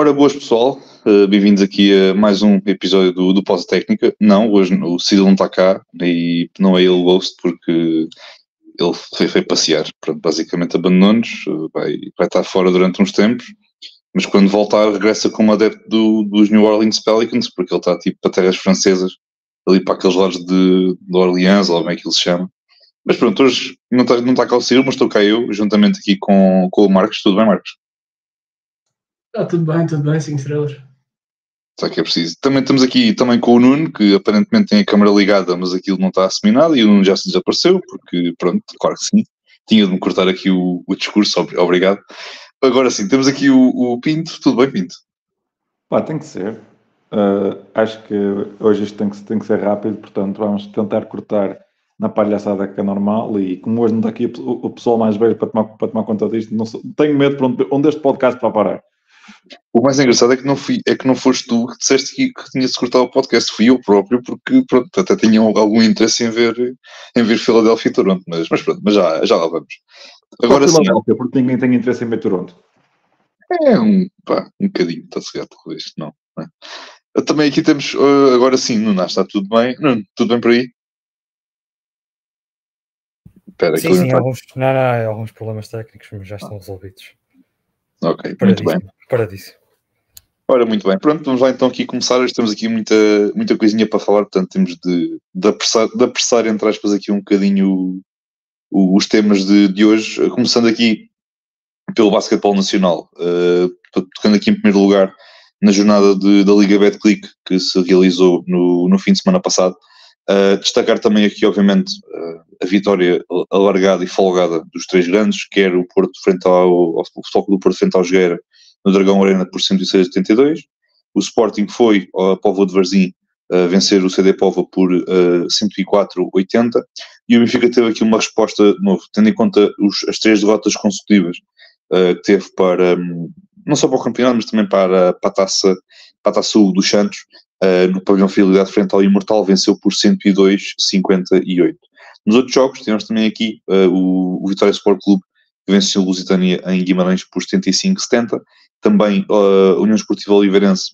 Ora, boas pessoal, uh, bem-vindos aqui a mais um episódio do, do Pós Técnica. Não, hoje o Cid não está cá e não é ele o host porque ele foi, foi passear. Pronto, basicamente abandonou-nos, vai, vai estar fora durante uns tempos, mas quando voltar regressa como adepto do, dos New Orleans Pelicans, porque ele está tipo para terras francesas, ali para aqueles lados de, de Orleans, ou como é que ele se chama. Mas pronto, hoje não está, não está cá o Ciro, mas estou cá eu, juntamente aqui com, com o Marcos. Tudo bem, Marcos? Está tudo bem, tudo bem, 5 estrelas. Só que é preciso. Também estamos aqui também com o Nuno, que aparentemente tem a câmera ligada, mas aquilo não está asseminado e o Nuno já se desapareceu, porque pronto, claro que sim. Tinha de me cortar aqui o, o discurso, obrigado. Agora sim, temos aqui o, o, Pinto. Tudo bem, Pinto? Pá, tem que ser. Uh, acho que hoje isto tem que, tem que ser rápido, portanto vamos tentar cortar na palhaçada que é normal e como hoje não está aqui o, o pessoal mais velho para tomar, para tomar conta disto, não, tenho medo para onde, onde este podcast vai parar. O mais engraçado é que não, fui, é que não foste tu que disseste que, que tinha-se cortado o podcast, fui eu próprio, porque pronto, até tinha algum interesse em ver, em ver Philadelphia e Toronto, mas, mas pronto, mas já, já lá vamos. Agora sim. Porque ninguém tem interesse em ver Toronto. É um, pá, um bocadinho, está-se gato com isto, não. não é? Também aqui temos, uh, agora sim, Nuno, está tudo bem? Nuno, tudo bem por aí? Espera, sim, sim, alguns, não, não, alguns problemas técnicos, mas já estão resolvidos. Ok, muito bem. Paradíssimo. Ora, muito bem. Pronto, vamos lá então aqui começar. Hoje temos aqui muita, muita coisinha para falar, portanto temos de, de, apressar, de apressar, entre aspas, aqui um bocadinho os temas de, de hoje. Começando aqui pelo basquetebol nacional, uh, tocando aqui em primeiro lugar na jornada de, da Liga Betclic que se realizou no, no fim de semana passado. Uh, destacar também aqui, obviamente, uh, a vitória alargada e folgada dos três grandes, quer o Porto frente ao, ao Futebol do Porto frente ao Jogueira no Dragão Arena por 106-82. O Sporting foi ao Povo de Varzim uh, vencer o CD Povo por uh, 104-80 e o Benfica teve aqui uma resposta novo, tendo em conta os, as três derrotas consecutivas que teve para, um, não só para o campeonato, mas também para, para a taça, taça dos Santos, no pavilhão Fidelidade frente ao Imortal, venceu por 102-58. Nos outros jogos, tivemos também aqui uh, o, o, Vitória Sport Clube, que venceu o Lusitânia em Guimarães por 75-70. Também uh, a União Esportiva Oliveirense,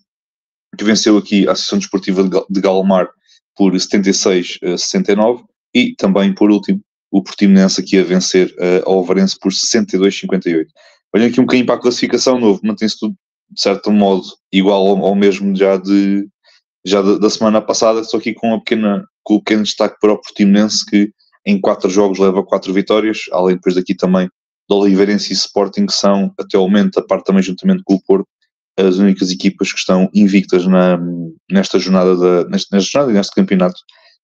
que venceu aqui a Associação Desportiva de Galmar por 76-69. E também, por último, o Portimonense aqui a vencer uh, ao Alvarense por 62-58. Olhem aqui um bocadinho para a classificação novo, mantém-se tudo de certo modo igual ao, ao mesmo já de já da, da, semana passada, só aqui com, pequena, com um pequeno destaque para o Portimonense que em quatro jogos leva quatro vitórias, além depois daqui também do Oliveirense e Sporting, que são até o momento, a parte também juntamente com o Porto, as únicas equipas que estão invictas na, nesta jornada, da, nesta, nesta jornada e neste campeonato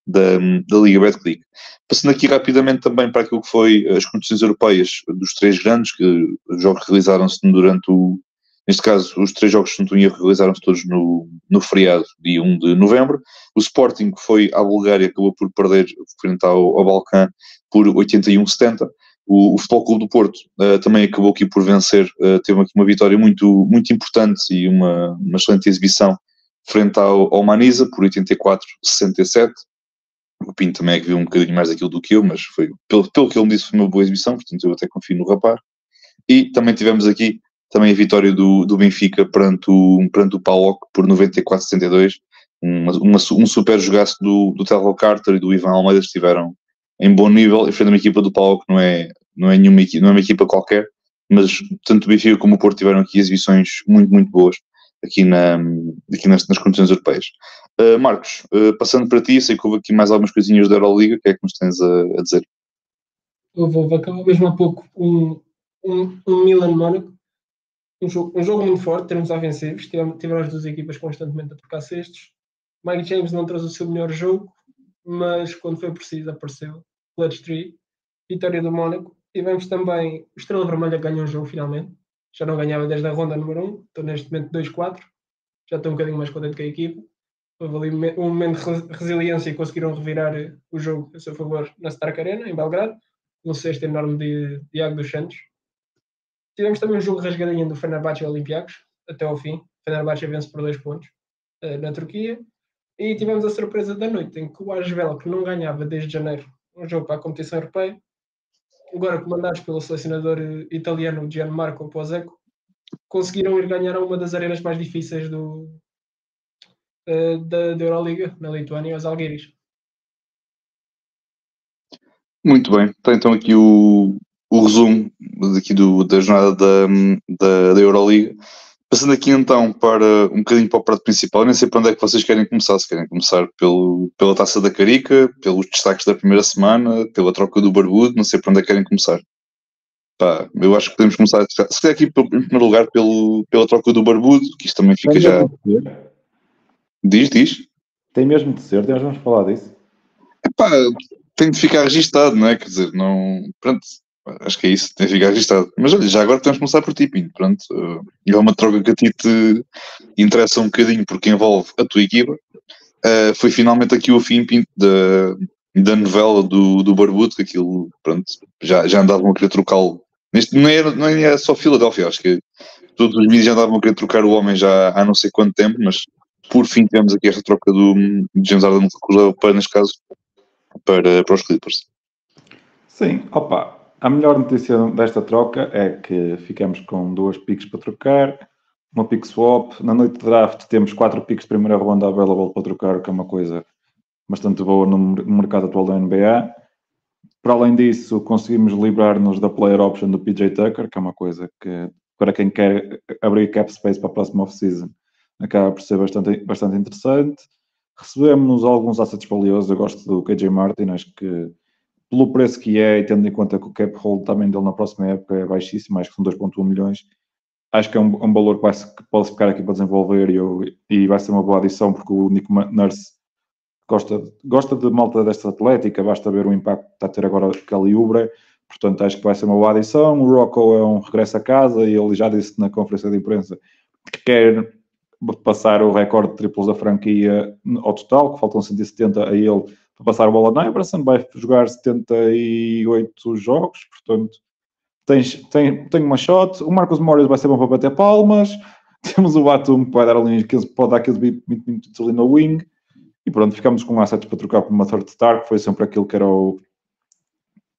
da, da Liga Betclic. Passando aqui rapidamente também para aquilo que foi as competições europeias dos três grandes, que os jogos realizaram-se durante o, neste caso, os três jogos de Santonia realizaram-se todos no, no feriado, dia 1 de novembro. O Sporting foi à Bulgária, acabou por perder frente ao, ao Balcã por 81-70. O, o Futebol Clube do Porto uh, também acabou aqui por vencer, uh, teve aqui uma vitória muito, muito importante e uma, uma excelente exibição frente ao, ao Manisa por 84-67. O Pinto também é que viu um bocadinho mais daquilo do que eu, mas foi, pelo, pelo que ele me disse, foi uma boa exibição, portanto eu até confio no rapaz. E também tivemos aqui também a vitória do, do Benfica perante o, perante o PAOK por 94-72. Uma, uma, um super jogaço do, do Telro Carter e do Ivan Almeida estiveram em bom nível e frente a uma equipa do PAOK não é, não é nenhuma não é uma equipa qualquer, mas tanto o Benfica como o Porto tiveram aqui exibições muito, muito boas aqui, na, aqui nas, nas competições europeias. Uh, Marcos, uh, passando para ti, sei que houve aqui mais algumas coisinhas da Euroliga, o que é que nos tens a, a dizer? Houve, houve, acabou mesmo há pouco um, um, um Milan-Mónaco, um jogo, um jogo muito forte, termos ofensivos, tiveram, tiveram as duas equipas constantemente a trocar cestos. Mike James não trouxe o seu melhor jogo, mas quando foi preciso apareceu. Bloodstreet, vitória do Mónaco. Tivemos também o Estrela Vermelha ganhou o jogo finalmente. Já não ganhava desde a ronda número 1, estou neste momento 2-4. Já estou um bocadinho mais contente com a equipa. Houve ali um momento de resiliência e conseguiram revirar o jogo a seu favor na Stark Arena, em Belgrado, um sexto enorme de Diago dos Santos Tivemos também um jogo rasgadinho do Fenerbahçe Olympiacos, até ao fim. Fenerbahçe vence por dois pontos uh, na Turquia. E tivemos a surpresa da noite, em que o Asvel, que não ganhava desde janeiro um jogo para a competição europeia, agora comandados pelo selecionador italiano Gianmarco Poseco, conseguiram ir ganhar a uma das arenas mais difíceis do, uh, da, da Euroliga, na Lituânia, os Alguiris. Muito bem, está então aqui o, o resumo aqui do, da jornada da, da, da Euroliga. Passando aqui então para um bocadinho para o prato principal, nem sei para onde é que vocês querem começar. Se querem começar pelo, pela taça da Carica, pelos destaques da primeira semana, pela troca do Barbudo, não sei para onde é que querem começar. Pá, eu acho que podemos começar, se calhar aqui em primeiro lugar pelo, pela troca do Barbudo, que isto também fica já. Diz, diz. Tem mesmo de ser, temos vamos falar disso. Epá, tem de ficar registado, não é? Quer dizer, não. Pronto, acho que é isso, tem de ficar registado. Mas olha, já agora temos de começar por ti, Pinto. Pronto, uh, é uma troca que a ti te interessa um bocadinho porque envolve a tua equipa. Uh, foi finalmente aqui o fim, Pinto, da, da novela do, do Barbudo, que aquilo, pronto, já, já andavam a querer trocá-lo. Neste, não, era, não era só Filadélfia, acho que todos os mídias já andavam a querer trocar o homem já há não sei quanto tempo, mas por fim tivemos aqui esta troca do, do James Harden para, neste caso, para, para os Clippers. Sim, opa, a melhor notícia desta troca é que ficamos com duas picks para trocar, uma pick swap. Na noite de draft temos quatro picks de primeira ronda available para trocar, que é uma coisa bastante boa no mercado atual da NBA. Para além disso, conseguimos livrar-nos da player option do PJ Tucker, que é uma coisa que, para quem quer abrir cap space para a próxima off-season, acaba por ser bastante, bastante interessante. Recebemos alguns assets valiosos, eu gosto do KJ Martin, acho que pelo preço que é, e tendo em conta que o cap hold também dele na próxima época é baixíssimo, acho que são 2.1 milhões, acho que é um, um valor que, vai, que, pode ficar aqui para desenvolver e, e, vai ser uma boa adição, porque o Nico Nurse gosta, gosta de malta desta atlética, basta ver o impacto que está a ter agora Kelly Ubre, portanto acho que vai ser uma boa adição. O Rocco é um regresso a casa e ele já disse na conferência de imprensa que quer passar o recorde de triplos da franquia ao total, que faltam 170 a ele para passar a bola na Everson, vai jogar 78 jogos, portanto tens, tem, tem uma shot, o Marcos Morris vai ser bom para bater palmas, temos o Batum que vai dar ali 15, pode dar 15 minutos ali no wing, e pronto, ficamos com assets para trocar por uma third star, que foi sempre aquilo que era o,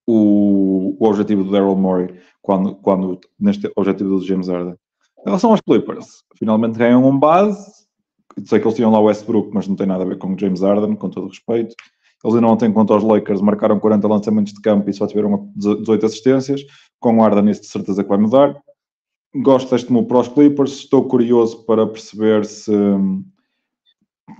o, o objetivo do Daryl Morey, quando, quando, neste objetivo do James Harden. Em relação aos Clippers, finalmente ganham um base. Sei que eles tinham lá o Westbrook, mas não tem nada a ver com o James Harden, com todo o respeito. Eles ainda ontem, contra os Lakers, marcaram 40 lançamentos de campo e só tiveram 18 assistências. Com o Harden, isso de certeza que vai mudar. Gosto deste move para os Clippers. Estou curioso para perceber se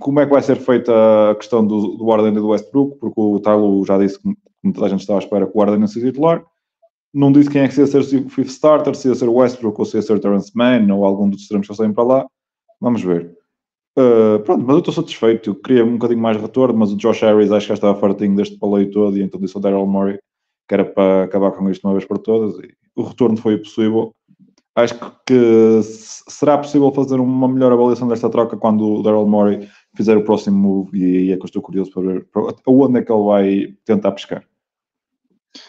como é que vai ser feita a questão do, do Harden e do Westbrook, porque o Tyler já disse que muita gente estava à espera que o Harden não seja titular não disse quem é que ia ser o fifth starter, se ia ser o Westbrook ou se ia ser o Terence Mann ou algum dos extremos que saem para lá. Vamos ver. Uh, pronto, mas eu estou satisfeito. Eu queria um bocadinho mais retorno, mas o Josh Harris acho que já estava fartinho deste paleio todo e então disse ao Daryl Morey que era para acabar com isto uma vez por todas. E o retorno foi possível. Acho que será possível fazer uma melhor avaliação desta troca quando o Daryl Morey fizer o próximo move e aí é que eu estou curioso para ver aonde é que ele vai tentar pescar.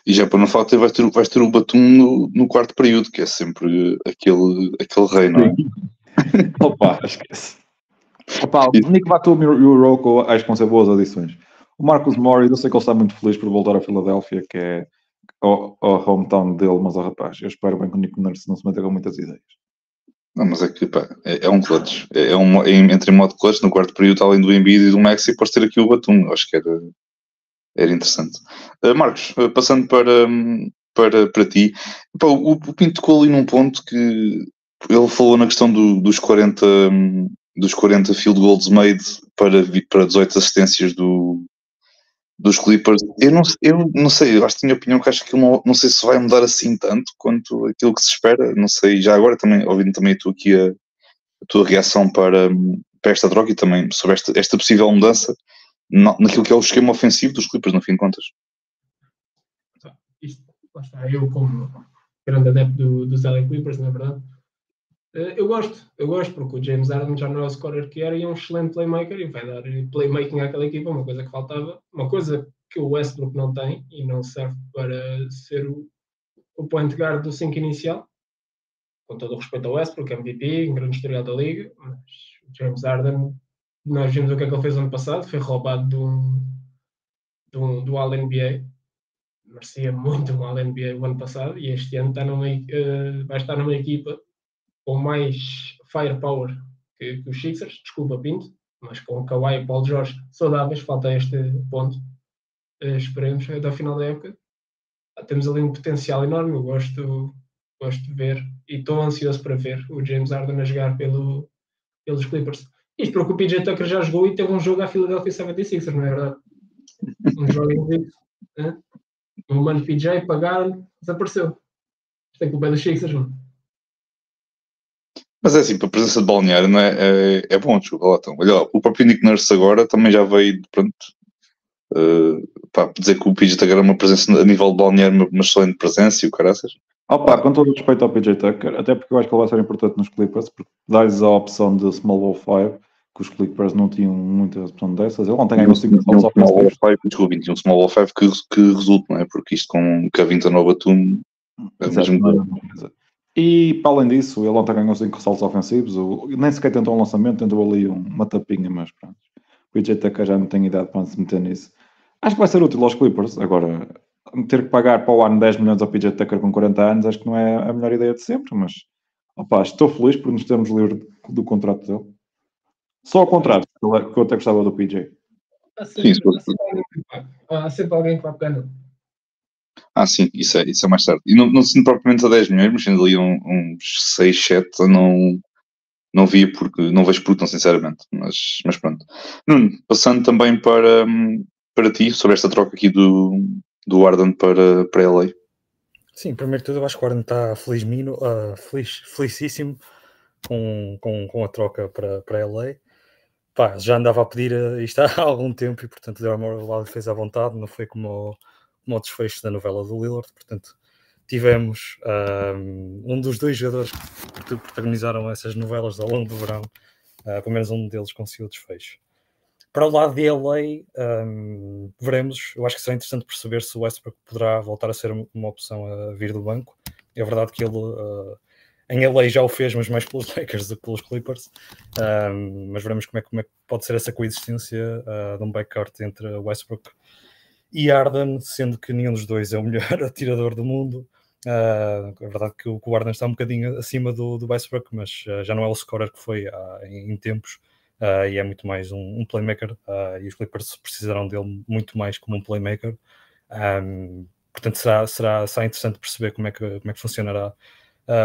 E já para não falar, vais ter, vais ter o Batum no, no, quarto período, que é sempre aquele, aquele rei, não é? Opa, esquece. Opa, o Nick Batum e o Rocco acho que vão ser boas adições. O Marcus Morris, eu sei que ele está muito feliz por voltar a Filadélfia, que é o, o hometown dele, mas o rapaz, eu espero bem que o Nick Nurse não se meta com muitas ideias. Não, mas é que pá, é, é, um clutch. É, é um, é, entre em modo clutch no quarto período, além do Embiid e do Maxi, podes ter aqui o Batum. Acho que era, era interessante. Uh, Marcos, uh, passando para, para, para ti, Pá, o, o Pinto tocou ali num ponto que ele falou na questão do, dos 40 dos 40 field goals made para, para 18 assistências do, dos Clippers. Eu não, eu não sei, eu acho que tinha opinião que acho que não, não sei se vai mudar assim tanto quanto aquilo que se espera. Não sei, já agora também, ouvindo também tu aqui a, a tua reação para, para esta troca e também sobre esta, esta possível mudança naquilo que é o esquema ofensivo dos Clippers, no fim de contas. Isto, lá está, eu como grande adepto do, dos LA Clippers, na é verdade, eu gosto, eu gosto porque o James Harden já não é o scorer que era e é um excelente playmaker e vai dar playmaking àquela equipa, uma coisa que faltava, uma coisa que o Westbrook não tem e não serve para ser o, o point guard do 5 inicial, com todo o respeito ao Westbrook, MVP, um grande historial da liga, mas o James Harden nós vimos o que é que ele fez ano passado, foi roubado do, do, do All-NBA, merecia muito um All-NBA o ano passado, e este ano está numa, uh, vai estar numa equipa com mais firepower que, que os Sixers, desculpa Pinto, mas com Kawhi e Paul George saudáveis, falta este ponto. Uh, esperemos até ao final da época. Temos ali um potencial enorme, eu gosto, gosto de ver e estou ansioso para ver o James Harden a jogar pelo, pelos Clippers. Isto porque o PJ Tucker já jogou e teve um jogo à Philadelphia 76ers, não é verdade? Um jogo em né? O mano PJ pagaram, desapareceu. Isto é culpa dos Sixers, não mas é assim, para a presença de balneário não é, é, é bom, desculpa lá. Então. Olha lá, o próprio Nick Nurse agora também já veio, pronto, uh, pá, dizer que o PJ Tucker é uma presença a nível de balneário, uma, excelente presença e o caraças. Opa, com todo o respeito ao PJ Tucker, até porque eu acho que ele vai ser importante nos Clippers, porque dá-lhes a opção de Small Ball 5, que os Clippers não tinham muita opção dessas. Ele ontem ganhou 5 small ball 5, desculpa, tinha um Small Ball 5 que, que resulta, não é? Porque isto com Cavinta Nova Batum é mesmo e para além disso, ele ontem ganhou 5 ressaltos ofensivos, nem sequer tentou um lançamento, tentou ali uma tapinha, mas pronto. O PJ Tucker já não tem idade para se meter nisso. Acho que vai ser útil aos Clippers. Agora, ter que pagar para o ano 10 milhões ao PJ Tucker com 40 anos, acho que não é a melhor ideia de sempre, mas opa, estou feliz por nos termos livre do contrato dele. Só o contrato, que eu até gostava do PJ. Há sempre, sim, há sempre, alguém, há sempre alguém que vai pegar ah, sim, isso é, isso é mais tarde. E não, não sinto propriamente a 10 milhões, mas ainda ali um, uns 6, 7, não, não via porque, não vejo por tão sinceramente, mas, mas pronto. Nuno, passando também para, para ti, sobre esta troca aqui do, do Arden para, para LA. Sim, primeiro de tudo, eu acho que o Arden está feliz, uh, feliz, felicíssimo com, com, com a troca para, para LA. Pá, já andava a pedir isto há algum tempo e, portanto, deu a fez à vontade, não foi como como desfecho da novela do Lillard, portanto tivemos um, um dos dois jogadores que protagonizaram essas novelas ao longo do verão, uh, pelo menos um deles conseguiu o desfecho. Para o lado de LA, um, veremos. Eu acho que será interessante perceber se o Westbrook poderá voltar a ser uma opção a vir do banco. É verdade que ele uh, em LA já o fez, mas mais pelos Lakers do que pelos Clippers. Um, mas veremos como é, como é, que pode ser essa coexistência uh, de um backcourt entre Westbrook e Arden, sendo que nenhum dos dois é o melhor atirador do mundo. Uh, é verdade que o, Arden está um bocadinho acima do, do Westbrook, mas uh, já não é o scorer que foi uh, em, em, tempos uh, e é muito mais um, um playmaker. e os Clippers precisarão dele muito mais como um playmaker. Um, portanto, será, será, será interessante perceber como é que, como é que funcionará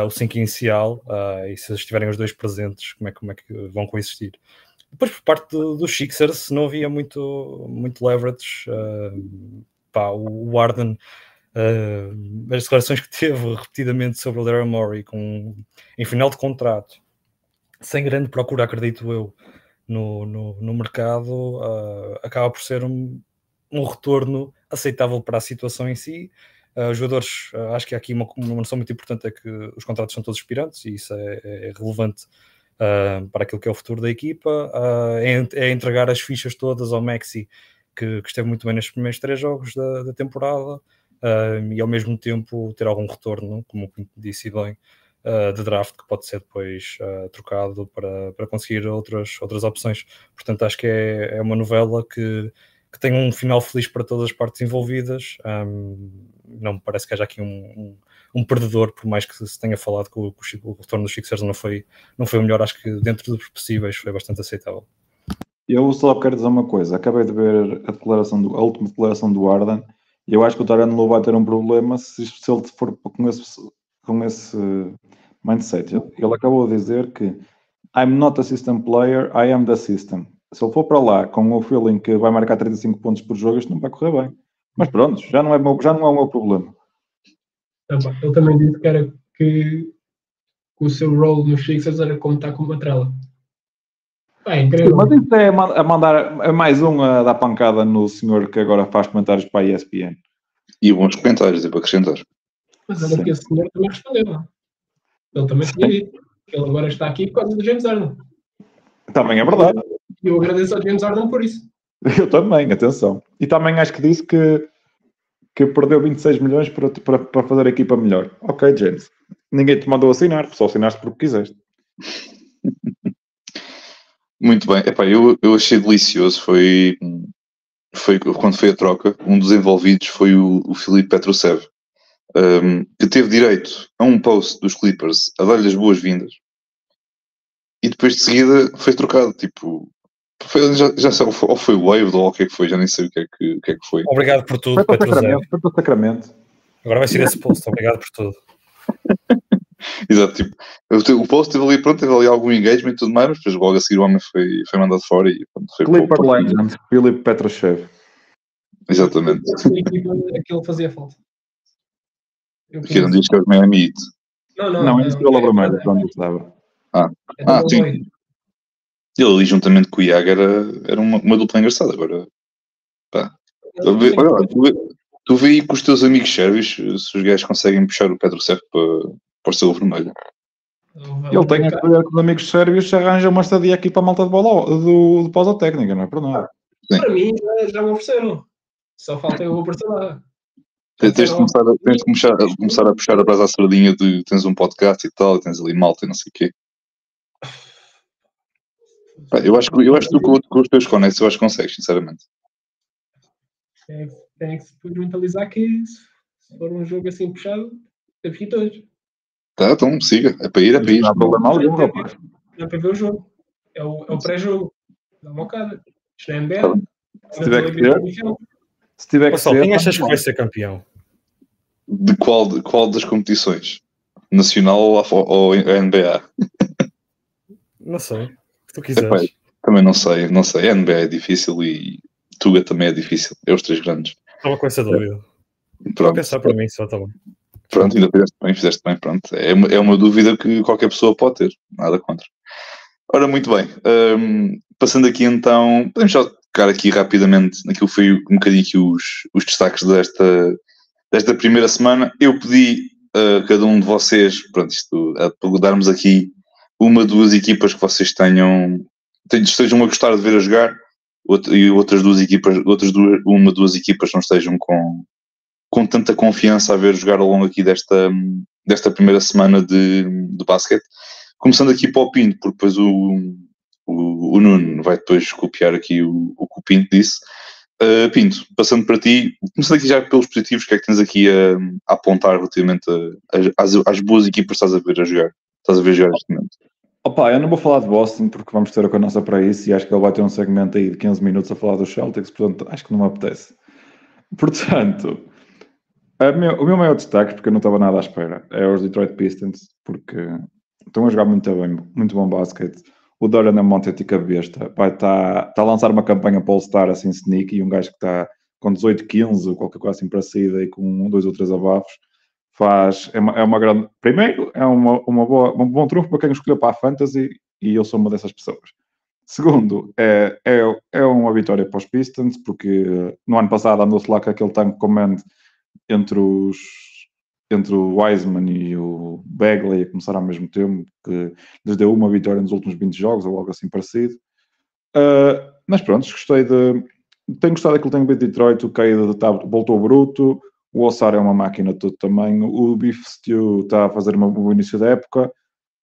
o 5 inicial e se estiverem os dois presentes, como é, como é que vão coexistir. Depois, por parte do, do Sixers, não havia muito, muito leverage. Uh, pá, o Arden, uh, as declarações que teve repetidamente sobre o Daryl Morey com, em final de contrato, sem grande procura, acredito eu, no, no, no mercado, uh, acaba por ser um, um retorno aceitável para a situação em si. Uh, jogadores, uh, acho que há aqui uma, uma noção muito importante é que os contratos são todos expirantes e isso é, é relevante uh, para aquilo que é o futuro da equipa, uh, é, entregar as fichas todas ao Maxi, que, que esteve muito bem nestes primeiros três jogos da, da temporada, uh, e ao mesmo tempo ter algum retorno, como disse bem, de draft que pode ser depois trocado para, para conseguir outras, outras opções. Portanto, acho que é, é uma novela que, que tem um final feliz para todas as partes envolvidas. Um, não me parece que haja aqui um, um, um perdedor, por mais que se tenha falado que o, o, retorno dos Sixers não foi, não foi o melhor, acho que dentro dos possíveis foi bastante aceitável. Eu só quero dizer uma coisa, acabei de ver a declaração do, a última declaração do Arden e eu acho que o Tarano vai ter um problema se, se ele for com esse, com esse mindset. Ele acabou de dizer que I'm not a system player, I am the system. Se ele for para lá com o feeling que vai marcar 35 pontos por jogo, isto não vai correr bem. Mas pronto, já não é, meu, já não é o meu problema. Ele também disse que era que, o seu role nos Sixers era como estar com uma trela. É incrível. Mas isso é a mandar é mais um a dar pancada no senhor que agora faz comentários para a ESPN. E bons comentários, é para acrescentar. Mas olha que esse senhor também respondeu. Ele também tinha dito. Ele agora está aqui por causa do James Harden. Também é verdade. E eu agradeço ao James Harden por isso. Eu também, atenção. E também acho que disse que que perdeu 26 milhões para, para, para fazer a equipa melhor. Ok, James. Ninguém te mandou assinar, só assinaste porque quiseste. Muito bem. Epá, eu, eu achei delicioso. Foi, foi quando foi a troca, um dos envolvidos foi o, o Filipe Petrusev, um, que teve direito a um post dos Clippers a dar-lhe as boas-vindas. e depois de seguida foi trocado. Tipo, foi, já, já sei, ou foi, foi waived ou o que é que foi, já nem sei o que é que, o que, é que foi. Obrigado por tudo, Foi para o Petro. Sacramento. Foi para o Sacramento. Agora vai ser esse post. Obrigado por tudo. Exato, tipo, o, o post teve ali, pronto, teve ali algum engagement e tudo mais, mas depois logo a seguir o homem foi, foi mandado fora e pronto, foi Clipper para o- Legend, Philip Petroshev. Exatamente. Aquilo fazia falta. Porque não diz que é o Miami Heat. Não, não. Não, é- é Estrela é- é- pronto, estava. é Ah, double sim. Ele ali juntamente com o Iago era, era uma, uma dupla engraçada. Agora, tu vê, olha lá, tu vê, tu vê aí com os teus amigos sérvios se os gajos conseguem puxar o Pedro Certo para, para o seu vermelho. Ele tem a escolher com os amigos sérvios se arranja uma estadia aqui para a malta de bola do, de pausa técnica, não é para nada. Para mim, já, me ofereceram. Só falta eu aparecer lá. Tens tens de começar, a- tens de começar, a, começar a puxar a brasa à sardinha de tens um podcast e tal, e tens ali malta e não sei o quê. Eu acho que eu acho que tu com, os teus conectos eu acho que consegues, sinceramente. Tem, tem que se mentalizar que se for um jogo assim puxado, temos que ir todos. Tá, então siga. É para ir, é para ir. Não há problema algum, rapaz. Não é para ver o jogo. É o, é o pré-jogo. Dá uma bocada. Isto não é NBA. Tá. Se tiver que ser, se tiver que ser. quem tá achas que vai ser campeão? De qual, de qual das competições? Nacional ou, ou a NBA? Não sei. Tu Epá, quiseres. Também não sei, não sei. A NBA é difícil e Tuga também é difícil. É os três grandes. Estava com essa dúvida. Vou Pronto, pensar para mim só, tá bom. pronto, ainda fizeste bem, fizeste bem, pronto. É uma, é uma dúvida que qualquer pessoa pode ter, nada contra. Ora, muito bem. hum, passando aqui então, podemos só tocar aqui rapidamente naquilo que foi um bocadinho aqui os, os destaques desta, desta primeira semana. Eu pedi a cada um de vocês, pronto, isto, a darmos aqui uma, duas equipas que vocês tenham, estejam a gostar de ver a jogar e outras duas equipas, outras duas, uma, duas equipas não estejam com, com tanta confiança a ver jogar ao longo aqui desta, desta primeira semana de, de basquete. Começando aqui para o Pinto, porque depois o, o, o Nuno vai depois copiar aqui o, o que o Pinto disse. Uh, Pinto, passando para ti, começando aqui já pelos positivos, o que é que tens aqui a, a apontar relativamente às, às boas equipas que estás a ver a jogar? Estás a ver jogar neste momento? Opa, eu não vou falar de Boston porque vamos ter a nossa para isso e acho que ele vai ter um segmento aí de 15 minutos a falar dos Celtics, portanto acho que não me apetece. Portanto, meu- o meu maior destaque, porque eu não estava nada à espera, é os Detroit Pistons, porque estão a jogar muito bem, muito bom basquete. O Dorian é montética besta, vai estar tá a lançar uma campanha para All-Star assim sneaky, e um gajo que está com 18, 15, ou qualquer coisa assim para saída e com um, dois ou três abafos, faz, é uma, é uma grande, primeiro, é uma, uma boa, um bom trunfo para quem escolheu para a Fantasy, e eu sou uma dessas pessoas. Segundo, é, é, é uma vitória para os Pistons, porque no ano passado andou-se lá com aquele tank command entre os entre o Wiseman e o Bagley a começar ao mesmo tempo, que lhes deu uma vitória nos últimos 20 jogos, ou algo assim parecido. Uh, mas pronto, gostei de. Tenho gostado daquilo que tenho visto de Detroit, o tá, voltou bruto, o Ossar é uma máquina de todo tamanho, o Beef Stew está a fazer um bom início da época,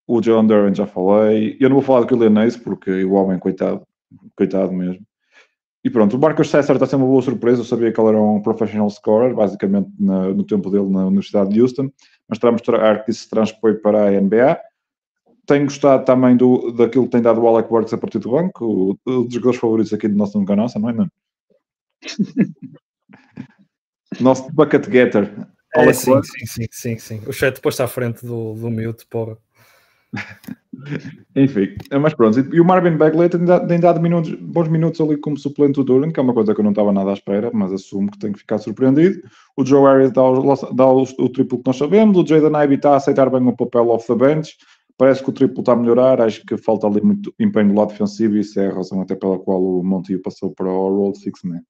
o John Duran já falei, eu não vou falar do Kylian Ace, porque o homem, coitado, coitado mesmo. E pronto, o Marcus Cesar está ser uma boa surpresa. Eu sabia que ele era um professional scorer, basicamente na- no tempo dele na Universidade de Houston, mas está a mostrar que isso se transpõe para a NBA. Tenho gostado também do, daquilo que tem dado o Alec Burks a partir do banco, um dos jogadores favoritos aqui do nosso nunca nossa, não é? Não? nosso bucket getter. É, sim, sim, sim, sim, sim. O chat depois está à frente do, do mute, porra. Enfim, é, mas pronto. E o Marvin Bagley tem dado, tem dado minutos- bons minutos ali como suplente do Duran, que é uma coisa que eu não estava nada à espera, mas assumo que tenho que ficar surpreendido. O Joe Harris dá, o, dá o, o triplo que nós sabemos. O Jaden Ivey está a aceitar bem o papel off the bench. Parece que o triplo está a melhorar. Acho que falta ali muito empenho do lado defensivo e isso é a razão até pela qual o Monte passou para o de six man.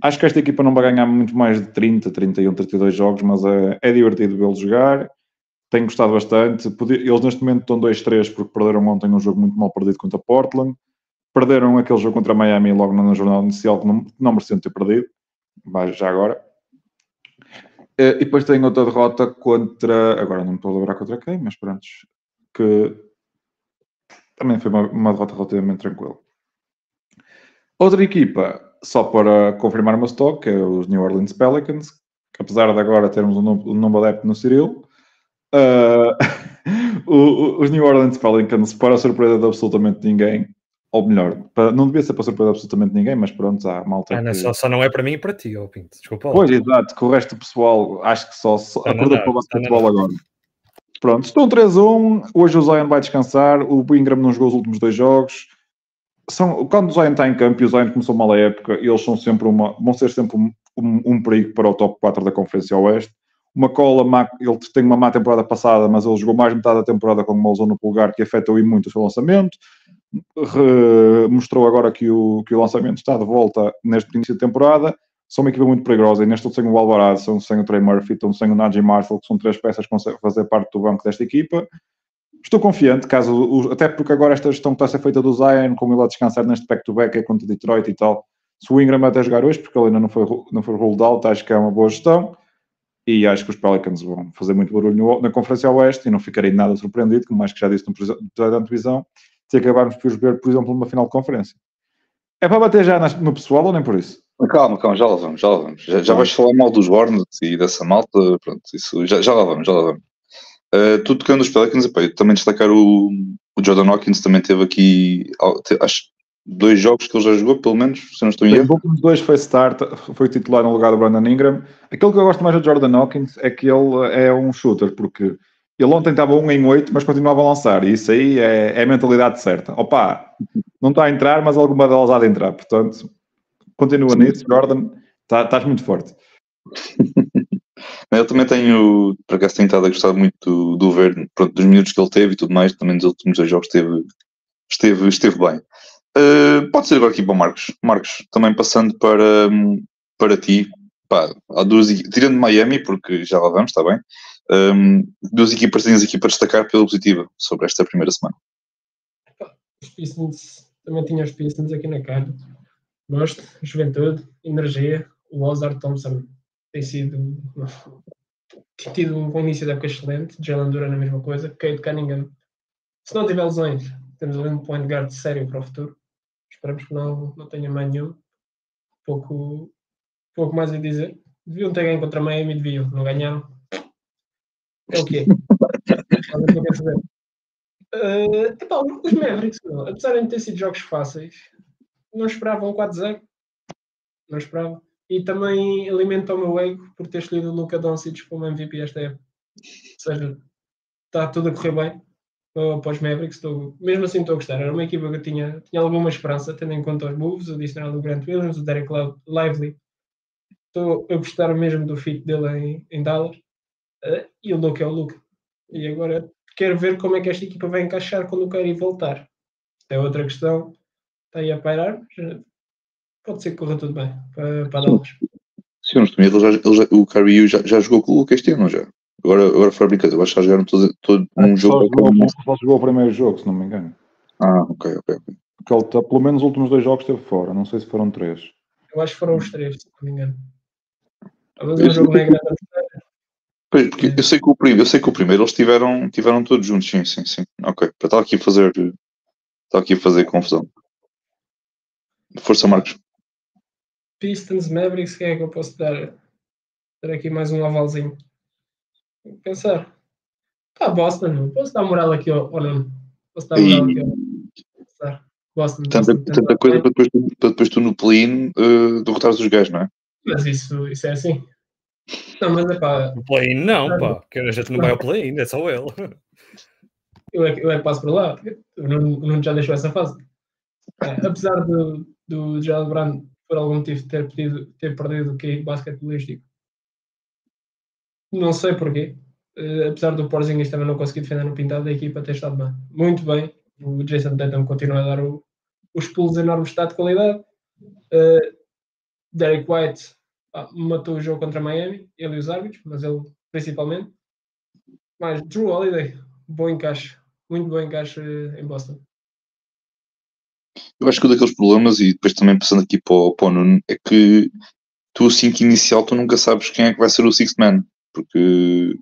Acho que esta equipa não vai ganhar muito mais de 30, 31, 32 jogos, mas é, é divertido vê-los jogar. Tenho gostado bastante. Eles neste momento estão 2-3 porque perderam ontem um jogo muito mal perdido contra Portland. Perderam aquele jogo contra Miami logo na jornada inicial que não, não mereciam ter perdido. Mas já agora. Eh, E depois tem outra derrota contra. Agora não me estou a lembrar contra quem, mas pronto. Que também foi uma, uma derrota relativamente tranquila. Outra equipa, só para confirmar o meu stock, é os New Orleans Pelicans, que apesar de agora termos um novo, um novo adepto no Cyril, uh, os New Orleans Pelicans, para a surpresa de absolutamente ninguém, ou melhor, para, não devia ser para surpresa de absolutamente ninguém, mas pronto, há malta. Ah, não, que... só, só, não é para mim e para ti, oh Pinto. Desculpa. Pois, exato, que o resto do pessoal acho que só, só acordou para o basquetebol agora. Pronto, estão 3-1. Hoje o Zion vai descansar. O Ingram não jogou os últimos dois jogos. São, quando o Zion está em campo e o Zion começou mal a época, eles são sempre uma, vão ser sempre um, um, um perigo para o top 4 da Conferência Oeste. Uma cola, ele tem uma má temporada passada, mas ele jogou mais metade da temporada com uma lesão no pulgar que afetou muito o seu lançamento. Re, mostrou agora que o, que o lançamento está de volta neste início de temporada são uma equipa muito perigosa e neste sem o Alvarado, são sem o Trey Murphy, estão sem o Najee Marshall, que são três peças que conseguem fazer parte do banco desta equipa. Estou confiante, caso, até porque agora esta gestão que está a ser feita do Zion, como ele a descansar neste back-to-back é contra Detroit e tal, se o Ingram até jogar hoje, porque ele ainda não foi, não foi rolled out, acho que é uma boa gestão. E acho que os Pelicans vão fazer muito barulho na Conferência Oeste e não ficarei nada surpreendido, como acho que já disse no episódio da antevisão, se acabarmos por ver, por exemplo, numa final de conferência. É para bater já no pessoal ou nem por isso? Calma, calma, já lá vamos, já lá vamos. Já, já vais falar mal dos Hornets e dessa malta, pronto, isso, já, já lá vamos, já lá vamos. Uh, tu tocando os Pelicans, epá, também destacar o, o Jordan Hawkins, também teve aqui, acho, dois jogos que ele já jogou, pelo menos, se não estou em erro. Os últimos dois foi start, foi titular no lugar do Brandon Ingram. Aquilo que eu gosto mais do Jordan Hawkins é que ele é um shooter, porque ele ontem estava 1 em 8, mas continuava a lançar. E isso aí é, é a mentalidade certa. Opa, não está a entrar, mas alguma delas há de entrar. Portanto, Continua nisso, Jordan. Tá, estás muito forte. Eu também tenho, por acaso, tenho estado a gostar muito do, do pronto, dos minutos que ele teve e tudo mais, também nos últimos dois jogos esteve, esteve, esteve bem. Uh, pode ser agora aqui para o Marcos. Marcos, também passando para, para ti, pá, há duas, tirando Miami, porque já lá vamos, está bem, um, duas equipas aqui para destacar pela positiva sobre esta primeira semana. Os Pistons, também tinha os Pistons aqui na cara Gosto, juventude, energia. O Ozar Thompson tem sido tem tido um início da época excelente. Jalen Duran a mesma coisa. Kate Cunningham, se não tiver lesões, temos ali um point guard sério para o futuro. Esperamos que não, não tenha mais nenhum. Pouco, pouco mais a dizer. Deviam ter ganho contra Miami, deviam. Não ganharam. É o quê? uh, epá, os Mavericks, apesar de ter sido jogos fáceis, não esperava um 4-0. Não esperava. E também alimenta o meu ego por ter escolhido o Luca Doncic como MVP esta época. Ou seja, está tudo a correr bem para os Mavericks. Estou, mesmo assim estou a gostar. Era uma equipa que eu tinha, tinha alguma esperança, tendo em conta os moves, o adicional do Grant Williams, o Derek Lively. Estou a gostar mesmo do fit dele em, em Dallas. Uh, e o Luca é o Luca. E agora quero ver como é que esta equipa vai encaixar quando o Curry voltar. É outra questão está aí a pairar, pode ser que corra tudo bem para, para Dallas. Se eu não estou ele já, ele já, o Kyrie já, já jogou com o Luke este ano, já? Agora, agora foi brincadeira, acho que já jogaram todo, todo um jogo. Só jogou, só jogou o primeiro jogo, se não me engano. Ah, ok, ok, ok. Porque ele, tá, pelo menos os últimos dois jogos esteve fora, não sei se foram três. Eu acho que foram os três, se não me engano. Mas o jogo não é grande. Pois, porque eu sei que o primeiro, eu sei que o primeiro eles tiveram, tiveram todos juntos, sim, sim, sim. Ok, para estar aqui a fazer, estar aqui a fazer confusão. Força, Marcos. Pistons, Mavericks, quem é que eu posso dar? Dar aqui mais um avalzinho. Vou pensar. Tá, Boston, não. Posso dar moral aqui ou não? Posso dar moral aqui ou Boston. Tanta, Boston, tanta coisa para depois, para depois tu no play-in uh, derrotares os gajos, não é? Mas isso, isso é assim. Não, mas é pá. No play-in não, pá. Que a gente não vai ao play-in, é só ele. Eu é, eu é que passo para lá. O Nuno já deixou essa fase. É, apesar de, do Jalen Brown, por algum motivo, ter, pedido, ter perdido o QI basquetebolístico. Não sei porquê. Uh, apesar do Porzingis também não conseguir defender no pintado, a equipa ter estado bem. Muito bem. O Jason Tatum continua a dar o, os pulos enormes estado de qualidade. Uh, Derek White ah, matou o jogo contra Miami, ele e os árbitros, mas ele principalmente. Mas Drew Holiday, bom encaixe, muito bom encaixe eh, em Boston. Eu acho que um daqueles problemas, e depois também passando aqui para o, para o Nuno, é que tu, assim que inicial, tu nunca sabes quem é que vai ser o Sixth Man, porque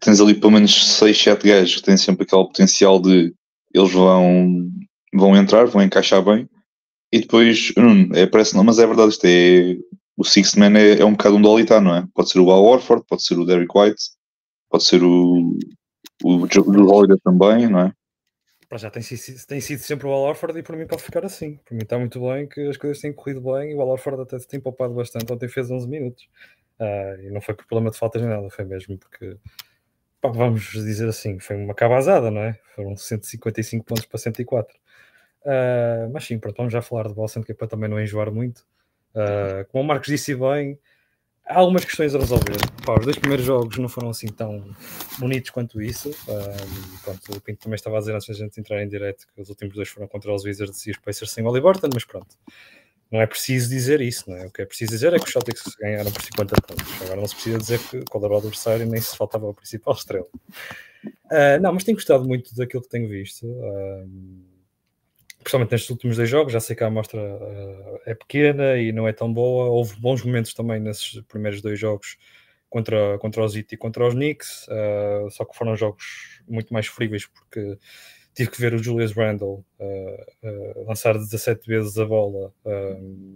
tens ali pelo menos 6, 7 gajos que têm sempre aquele potencial de eles vão, vão entrar, vão encaixar bem, e depois, Nuno, é, parece não, mas é verdade, isto é, o Sixth Man é, é um bocado um dolitar, não é? Pode ser o Al Warford, pode ser o Derrick White, pode ser o, o do Holiday também, não é? Para já tem tem sido sempre o Al Orford e para mim pode ficar assim. Para mim está muito bem, que as coisas têm corrido bem e o Al Orford até tem poupado bastante. Ontem fez 11 minutos uh, e não foi por problema de faltas nem nada, foi mesmo porque, pá, vamos dizer assim, foi uma cabazada, não é? Foram 155 pontos para 104. Uh, ah, mas sim, pronto, vamos já falar de Boston, que é para também não enjoar muito. Uh, como o Marcos disse bem, há algumas questões a resolver. Pá, os dois primeiros jogos não foram assim tão bonitos quanto isso. Um, pronto, o Pinto também estava a dizer antes da gente entrar em direto que os últimos dois foram contra os Wizards e os Pacers sem o Liberton, mas pronto. Não é preciso dizer isso, não é? O que é preciso dizer é que os Celtics ganharam por 50 pontos. Agora não se precisa dizer que qual era o adversário nem se faltava a principal estrela. Uh, não, mas tenho gostado muito daquilo que tenho visto. Uh, principalmente nestes últimos dois jogos, já sei que a amostra uh, é pequena e não é tão boa. Houve bons momentos também nesses primeiros dois jogos contra, contra os It e contra os Knicks, uh, só que foram jogos muito mais fríveis porque tive que ver o Julius Randle uh, lançar 17 vezes a bola,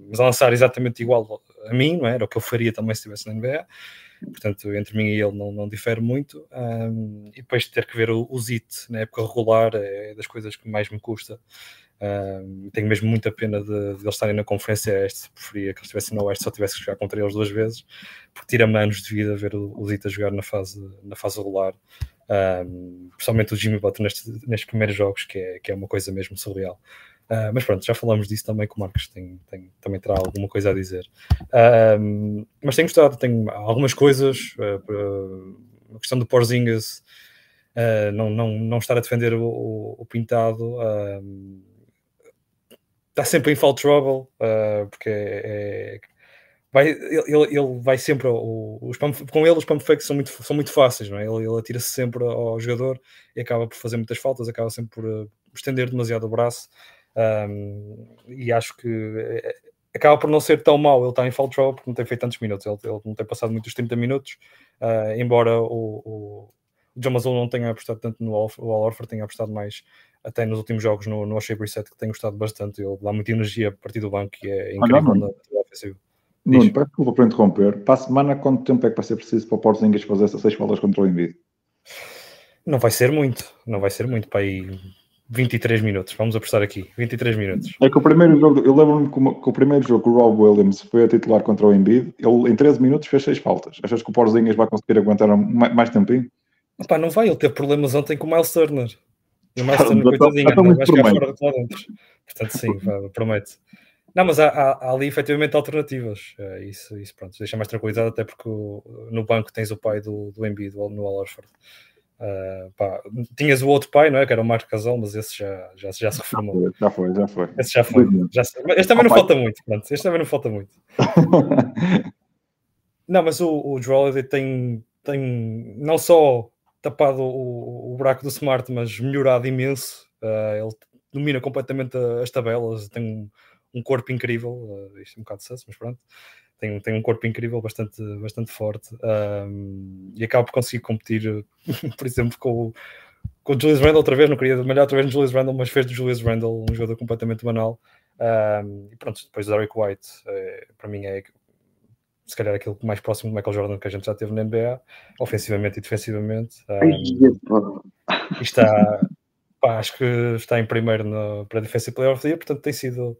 mas a lançar exatamente igual a mim, não é? era o que eu faria também se estivesse na NBA. Portanto, entre mim e ele não, não difere muito. Um, e depois ter que ver o, o ZIT na época regular é das coisas que mais me custa. Tenho mesmo muita pena de, de, eles estarem na Conferência Este. Preferia que eles estivessem na Oeste só tivesse que jogar contra eles duas vezes, porque tira-me anos de vida ver o, Zita jogar na fase, na fase regular. Um, principalmente o Jimmy Butler nestes, nestes primeiros jogos, que é, que é uma coisa mesmo surreal. Uh, mas pronto, já falamos disso também com o Marcos, tem, tem, também terá alguma coisa a dizer. Uh, mas tenho gostado, tenho algumas coisas. Uh, a questão do Porzingas, não, não, não estar a defender o, o, o pintado está sempre em fall trouble, uh, porque é, é, vai, ele, ele vai sempre o, os com ele os pump fakes são muito, são muito fáceis, não é? ele, ele atira-se sempre ao jogador e acaba por fazer muitas faltas, acaba sempre por uh, estender demasiado o braço um, e acho que é, acaba por não ser tão mau, ele está em fall trouble porque não tem feito tantos minutos, ele, ele não tem passado muitos 30 minutos, uh, embora o, o, John Mazzola não tenha apostado tanto no Al Orford, tenha apostado mais até nos últimos jogos no, no Shea Brissett, que tenho gostado bastante. Ele dá muita energia a partir do banco e é incrível ah, não, na ofensiva. Nuno, peço desculpa por interromper. Para a semana, quanto tempo é que vai ser preciso para o Porto fazer essas seis faltas contra o Embiid? Não vai ser muito, não vai ser muito para aí 23 minutos, vamos apostar aqui, 23 minutos. É que o primeiro jogo, eu lembro-me que, o primeiro jogo, o Rob Williams foi a titular contra o Embiid, ele em 13 minutos fez 6 faltas. Achas que o Porzinhas vai conseguir aguentar mais, mais tempinho? Não vai, ele teve problemas ontem com o Miles Turner. E o Master no coitadinho, anda mais cá fora lá dentro. Portanto, sim, promete. Não, mas há, há, há, ali efetivamente alternativas. É, isso, isso pronto, deixa mais tranquilizado, até porque no banco tens o pai do, do Embiid, no Al Orford. Uh, pá, tinhas o outro pai, não é? Que era o Marco Casal, mas esse já, já, já se reformou. Já foi, já foi. Esse já foi. Já, este também não pai. falta muito, pronto. Este também não falta muito. não, mas o, o Drew tem, tem não só tapado o, o, buraco do Smart, mas melhorado imenso. Uh, ele domina completamente as tabelas, tem um, um corpo incrível. Uh, isto é um bocado de mas pronto. Tem, tem um corpo incrível, bastante, bastante forte. Um, e acaba por conseguir competir, por exemplo, com o, com o Julius Randle outra vez. Não queria malhar outra vez no Julius Randle, mas fez do Julius Randle um jogador completamente banal. Um, e pronto, depois o Derek White, é, para mim, é se calhar aquilo mais próximo do Michael Jordan que a gente já teve na NBA, ofensivamente e defensivamente. Um, e está, pá, acho que está em primeiro no, para a Defensive Player of the Year, portanto tem sido,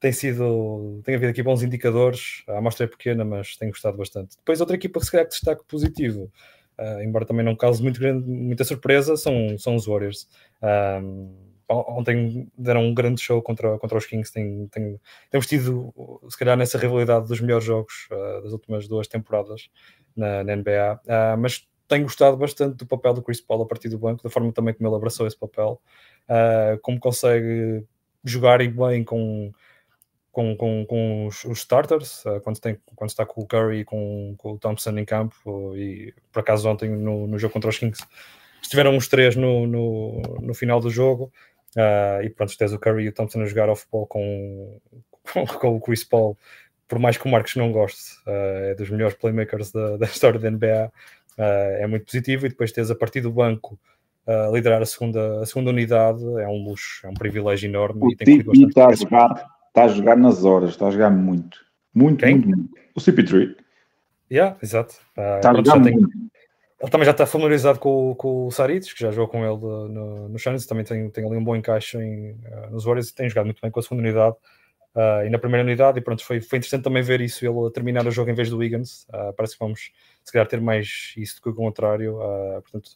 tem sido, tem havido aqui bons indicadores, a amostra é pequena, mas tenho gostado bastante. Depois outra equipa que se calhar que destaque positivo, uh, embora também não cause muito grande, muita surpresa, são, são os Warriors. Um, ontem deram um grande show contra, contra os Kings. Tem, tem, temos tido, se calhar, nessa rivalidade dos melhores jogos uh, das últimas duas temporadas na, na NBA. Uh, ah, mas tenho gostado bastante do papel do Chris Paul a partir do banco, da forma também como ele abraçou esse papel, uh, como consegue jogar bem com, com, com, com os, os, starters, quando, tem, quando está com o Curry e com, com o Thompson em campo. E por acaso, ontem no, no jogo contra os Kings estiveram os três no, no, no final do jogo. Uh, e pronto, tens o Curry e o Thompson a jogar off-ball com, com, com, o Chris Paul, por mais que o Marcos não goste, uh, é dos melhores playmakers da, da história da NBA, uh, ah, é muito positivo. E depois tens a partir do banco liderar a segunda, a segunda unidade, é um luxo, é um privilégio enorme. O Tipi está a, jogar, está a jogar nas horas, está a jogar muito, muito, muito, muito. O CP3. Yeah, exato. está a jogar muito. Tem ele também já está familiarizado com, com o Saric, que já jogou com ele no, no Shannon, também tem, tem ali um bom encaixe em, uh, nos Warriors, tem jogado muito bem com a segunda unidade uh, e na primeira unidade, e pronto, foi, foi interessante também ver isso, ele terminar o jogo em vez do Wiggins, uh, parece que vamos se calhar ter mais isso do que o contrário, portanto,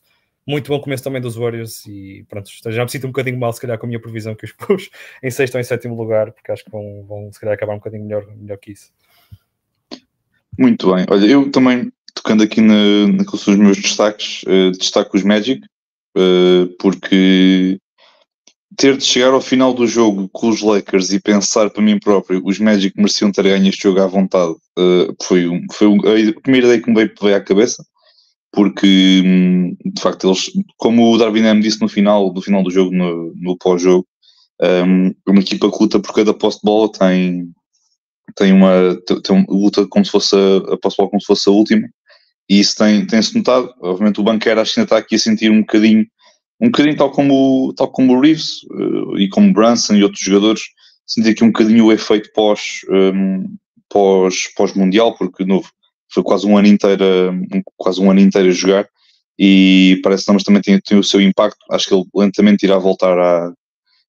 muito bom começo também dos Warriors e pronto, já me sinto um bocadinho mal se calhar com a minha previsão que os pus em sexto ou em sétimo lugar, porque acho que vão, vão se calhar acabar um bocadinho melhor, melhor que isso. Muito bem, olha, eu também tocando aqui na, naqueles são os meus destaques, uh, destaco os Magic, uh, porque ter de chegar ao final do jogo com os Lakers e pensar para mim próprio, os Magic mereciam ter ganho este jogo à vontade, uh, foi, um, foi um, a primeira ideia que me veio, veio à cabeça, porque hum, de facto eles, como o Darwin M disse no final, no final do jogo, no, no pós-jogo, um, uma equipa que luta por cada posse de bola tem, tem uma, tem luta como se fosse a, a posse de bola como se fosse a última, e isso tem, tem-se notado. Obviamente o banqueiro acho que ainda está aqui a sentir um bocadinho, um bocadinho tal como, tal como o Reeves uh, e como Brunson e outros jogadores, sentir aqui um bocadinho o efeito pós, um, pós, pós-mundial, porque de novo foi quase um ano inteiro, um, quase um ano inteiro a jogar e parece que também tem, tem o seu impacto. Acho que ele lentamente irá voltar a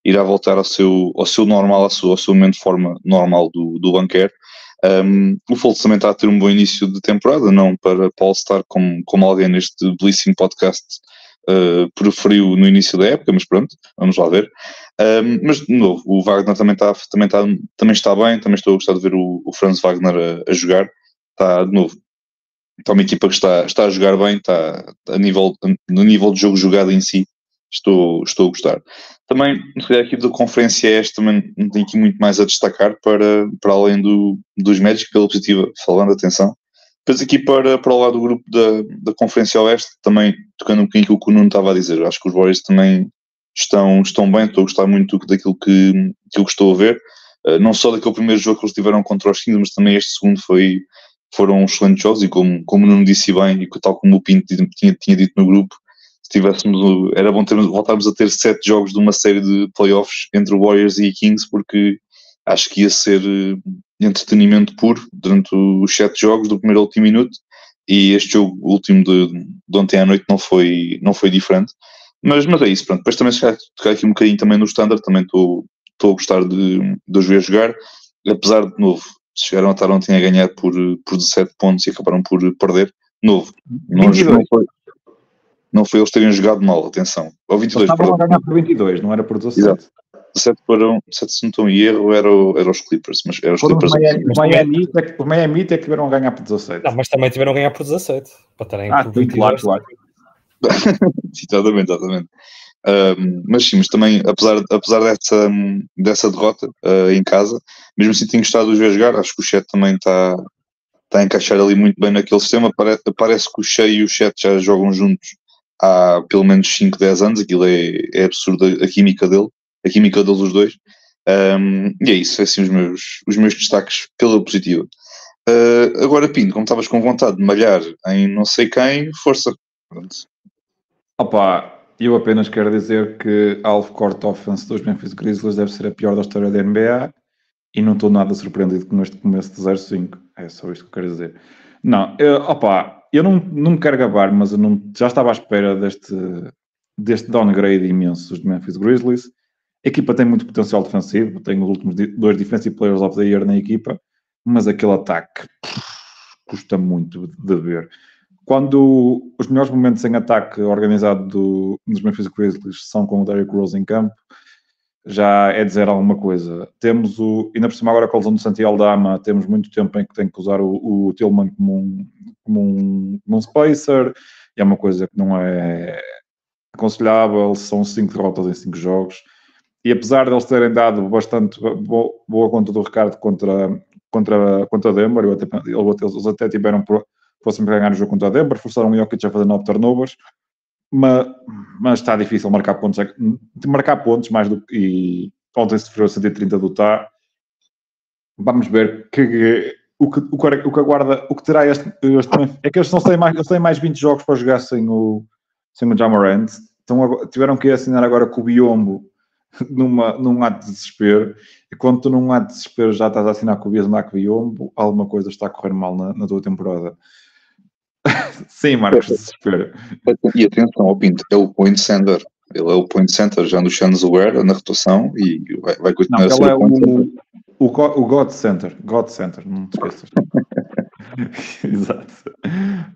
irá voltar ao seu, ao seu normal, ao seu, ao seu momento de forma normal do, do banqueiro. Um, o Fultz também está a ter um bom início de temporada, não para Paul Star como, como alguém neste belíssimo podcast uh, preferiu no início da época, mas pronto, vamos lá ver. Um, mas, de novo, o Wagner também está, também está, também está bem, também estou a gostar de ver o, o Franz Wagner a, a, jogar. Está, de novo, está uma equipa que está, está a jogar bem, está a nível, no nível de jogo jogado em si, estou, estou a gostar. Também, se aqui da Conferência Este, também não tenho aqui muito mais a destacar para, para além do, dos médicos, pela positiva, falando, atenção. Depois aqui para, para o lado do grupo da, da Conferência Oeste, também tocando um bocadinho o que o Nuno estava a dizer, acho que os Warriors também estão, estão bem, estou a gostar muito daquilo que, que estou a ver, uh, não só daquele primeiro jogo que eles tiveram contra os Kings, mas também este segundo foi, foram excelentes jogos e como, como o Nuno disse bem, e tal como o Pinto tinha, tinha dito no grupo, tivéssemos, era bom termos, voltarmos a ter sete jogos de uma série de playoffs entre Warriors e Kings, porque acho que ia ser eh, entretenimento puro durante os sete jogos do primeiro ao último minuto e este jogo último de, de ontem à noite não foi, não foi diferente. Mas, mas é isso, pronto. Depois também se tocar aqui um bocadinho também no standard, também estou a gostar de, de os ver jogar, apesar de novo, chegaram a estar ontem a ganhar por, por 17 pontos e acabaram por perder. Novo. Não, não, foi, não foi eles terem jogado mal, atenção. Ou 22, estavam a ganhar por 22, não era por 17. Exato. 17 foram, 7 se não estou em erro, eram era os Clippers, mas eram os Foram Clippers. Os Miami, é os Miami é que tiveram a ganhar por 17. Não, mas também tiveram a ganhar por 17. Para estarem ah, por 22. claro, claro. exatamente, exatamente. Um, mas sim, mas também, apesar, apesar dessa, dessa derrota uh, em casa, mesmo assim tenho gostado de os ver jogar, acho que o Chet também está tá a encaixar ali muito bem naquele sistema. Parece, parece que o Shea e o Chet já jogam juntos há pelo menos 5, 10 anos, aquilo é, é absurdo a química dele, a química deles os dois. Um, e é isso, é assim os meus, os meus destaques pela positiva. Uh, agora, Pinto, como estavas com vontade de malhar em não sei quem, força. Pronto. Opa, eu apenas quero dizer que a half-court offense dos Memphis Grizzlies deve ser a pior da história da NBA e não estou nada surpreendido com este começo de 0-5. É só isto que eu quero dizer. Não, eu, opa, eu não, não me quero gabar, mas eu não, já estava à espera deste, deste downgrade imenso dos Memphis Grizzlies. A equipa tem muito potencial defensivo, tem os últimos dois Defensive Players of the Year na equipa, mas aquele ataque custa muito de ver. Quando os melhores momentos em ataque organizado do, dos Memphis Grizzlies são com o Derrick Rose em campo, já é dizer alguma coisa. Temos o, ainda por cima agora com a lesão do Santiago Dama, temos muito tempo em que tem que usar o, o Tillman como um, como um, como um spacer, e é uma coisa que não é aconselhável, são cinco derrotas em cinco jogos, e apesar de eles terem dado bastante boa, boa conta do Ricardo contra, contra, contra Denver, até, eles até tiveram fossem ganhar o jogo contra Denver, forçaram o Jokic a fazer nove turnovers, mas, mas está difícil marcar pontos, é marcar pontos mais do que, e ontem se sofreu 130 do TAR, vamos ver que o que, o, que, o que aguarda, o que terá este, este é que eles não têm mais, têm mais 20 jogos para jogar sem o, sem o Jamarant, então tiveram que assinar agora com o Biombo numa, num ato de desespero, e quando tu num ato de desespero já estás a assinar com o Bismarck Biombo, alguma coisa está a correr mal na, na tua temporada. Sim, Marcos, desespero. E atenção ao Pinto, é o point center. Ele é o point center já no Aware, na rotação, e vai, vai continuar Não, a ser ele é o point center. o, o, Go- o God Center. God Center, não te esqueças. Exato.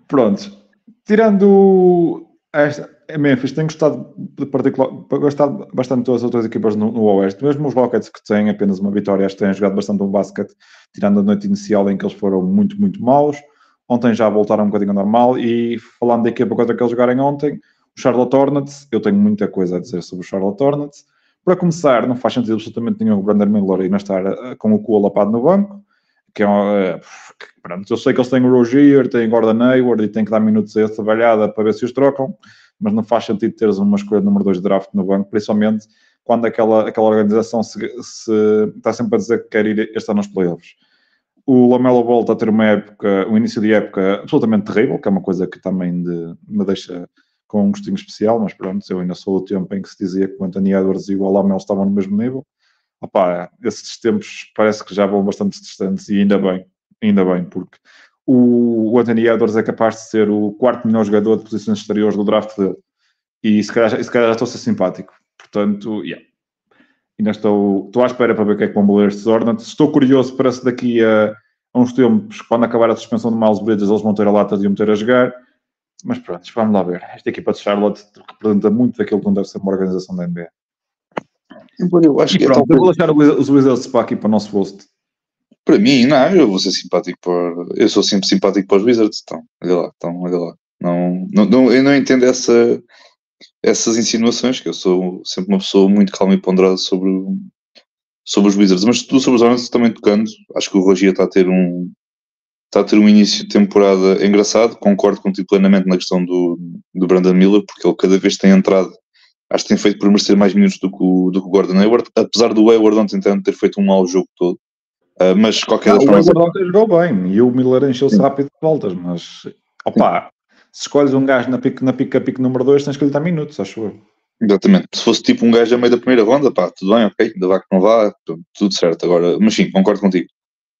Prontos. Tirando esta, a Memphis, tenho gostado de particular, gostado bastante de todas as outras equipas no, no Oeste. Mesmo os Rockets, que têm apenas uma vitória, têm jogado bastante um basquete, tirando a noite inicial em que eles foram muito, muito maus. Ontem já voltaram um bocadinho ao normal. E falando da equipa contra que eles jogarem ontem, o Charlotte Hornets, eu tenho muita coisa a dizer sobre o Charlotte Hornets. Para começar, não faz sentido absolutamente nenhum o Brandon Miller ainda estar eh, com o cu alapado no banco. Que é, eh, que, pronto, eu sei que eles têm o Rogier, têm Gordon Hayward e têm que dar minutos a essa trabalhada para ver se os trocam, mas não faz sentido teres uma escolha número 2 de draft no banco, principalmente quando aquela, aquela organização se, se- está sempre a dizer que quer ir este ano aos playoffs. O Lamelo volta a ter uma época, um início de época absolutamente terrível, que é uma coisa que também de- me deixa com um gostinho especial, mas pronto, eu ainda sou o tempo em que se dizia que o Anthony Edwards e o Lamelo estavam no mesmo nível. Opá, esses tempos parece que já vão bastante distantes e ainda bem, ainda bem, porque o, o Anthony Edwards é capaz de ser o quarto melhor jogador de posições exteriores do draft dele. E se calhar, se calhar já estou a ser simpático. Portanto, yeah. Ainda estou, estou à espera para ver o que é que vão valer estes Hornets. Estou curioso para se daqui a, a uns tempos, quando acabar a suspensão de Miles Bridges, eles vão ter a lata de o meter a jogar. Mas pronto, vamos lá ver. Esta equipa de Charlotte representa muito daquilo que não deve ser uma organização da NBA. Eu acho E que é pronto, eu talvez- vou deixar os Wizards para aqui para o nosso host. Para mim, não, eu vou ser simpático para. Eu sou sempre simpático para os Wizards, então, olha lá, então, olha lá. Não, não, não- eu não entendo essa, essas insinuações, que eu sou sempre uma pessoa muito calma e ponderada sobre, o- sobre os Wizards. Mas tu sobre os Hornets também tocando, acho que o Rogia está a ter um. Está a ter um início de temporada engraçado, concordo contigo plenamente na questão do, do Brandon Miller, porque ele cada vez tem entrado, acho que tem feito por merecer mais minutos do que o, do que o Gordon Hayward, apesar do Hayward ontem ter ter feito um mau jogo todo. Ah, mas qualquer Não, das o formas, Hayward ontem jogou bem e o Miller encheu-se rápido de voltas, mas opa, se escolhes um gajo na pica na pica, pica número 2, tens que lhe dar minutos, acho eu. Exatamente. Se fosse tipo um gajo a meio da primeira ronda, pá, tudo bem, ok, ainda vá que não vá, tudo, certo. Agora, mas sim, concordo contigo.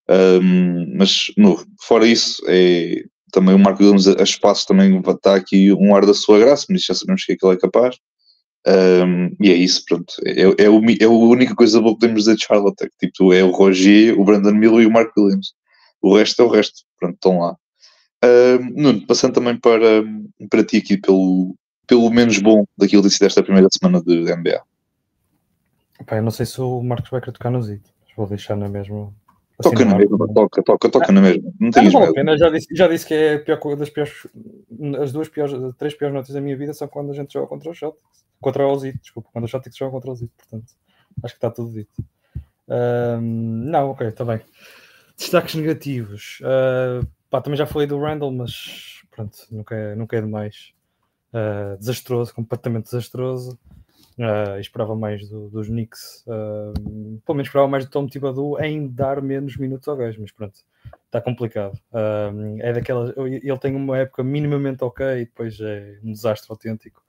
Ahm, mas, novo, fora isso, é também o Marco Gomes a espaços também está aqui um ar da sua graça, mas já sabemos que aquilo é capaz. Ahm, e é isso, pronto. É, é, o, mi- é a única coisa boa que podemos dizer de Charlotte, é que tipo, é o Roger, o Brandon Miller e o Marco Williams. O resto é o resto, pronto, estão lá. Nuno, passando também para, para ti aqui pelo, pelo menos bom daquilo que disse desta primeira semana de NBA. Eu não sei se o Marcos vai querer tocar no Zito, mas vou deixar na mesma. Toca assim, na no mesma, toca, toca, toca na mesma. Não Não, tenhas não vale a medo. pena, já disse, já disse que é a pior, das piores, as duas piores, três piores notas da minha vida são quando a gente joga contra o Celtics, contra o Zito, desculpa, quando o Celtics joga contra o Zito, portanto, acho que está tudo dito. Não, ok, está bem. Destaques negativos. Ah, pá, também já falei do Randall, mas pronto, nunca é, nunca é demais. Ah, desastroso, completamente desastroso. Ah, esperava mais do- dos Knicks. ah, pelo menos esperava mais do Tom Thibodeau em dar menos minutos ao gajo, mas pronto, está complicado. Ah, é daquelas. Ele tem uma época minimamente ok e depois é um desastre autêntico.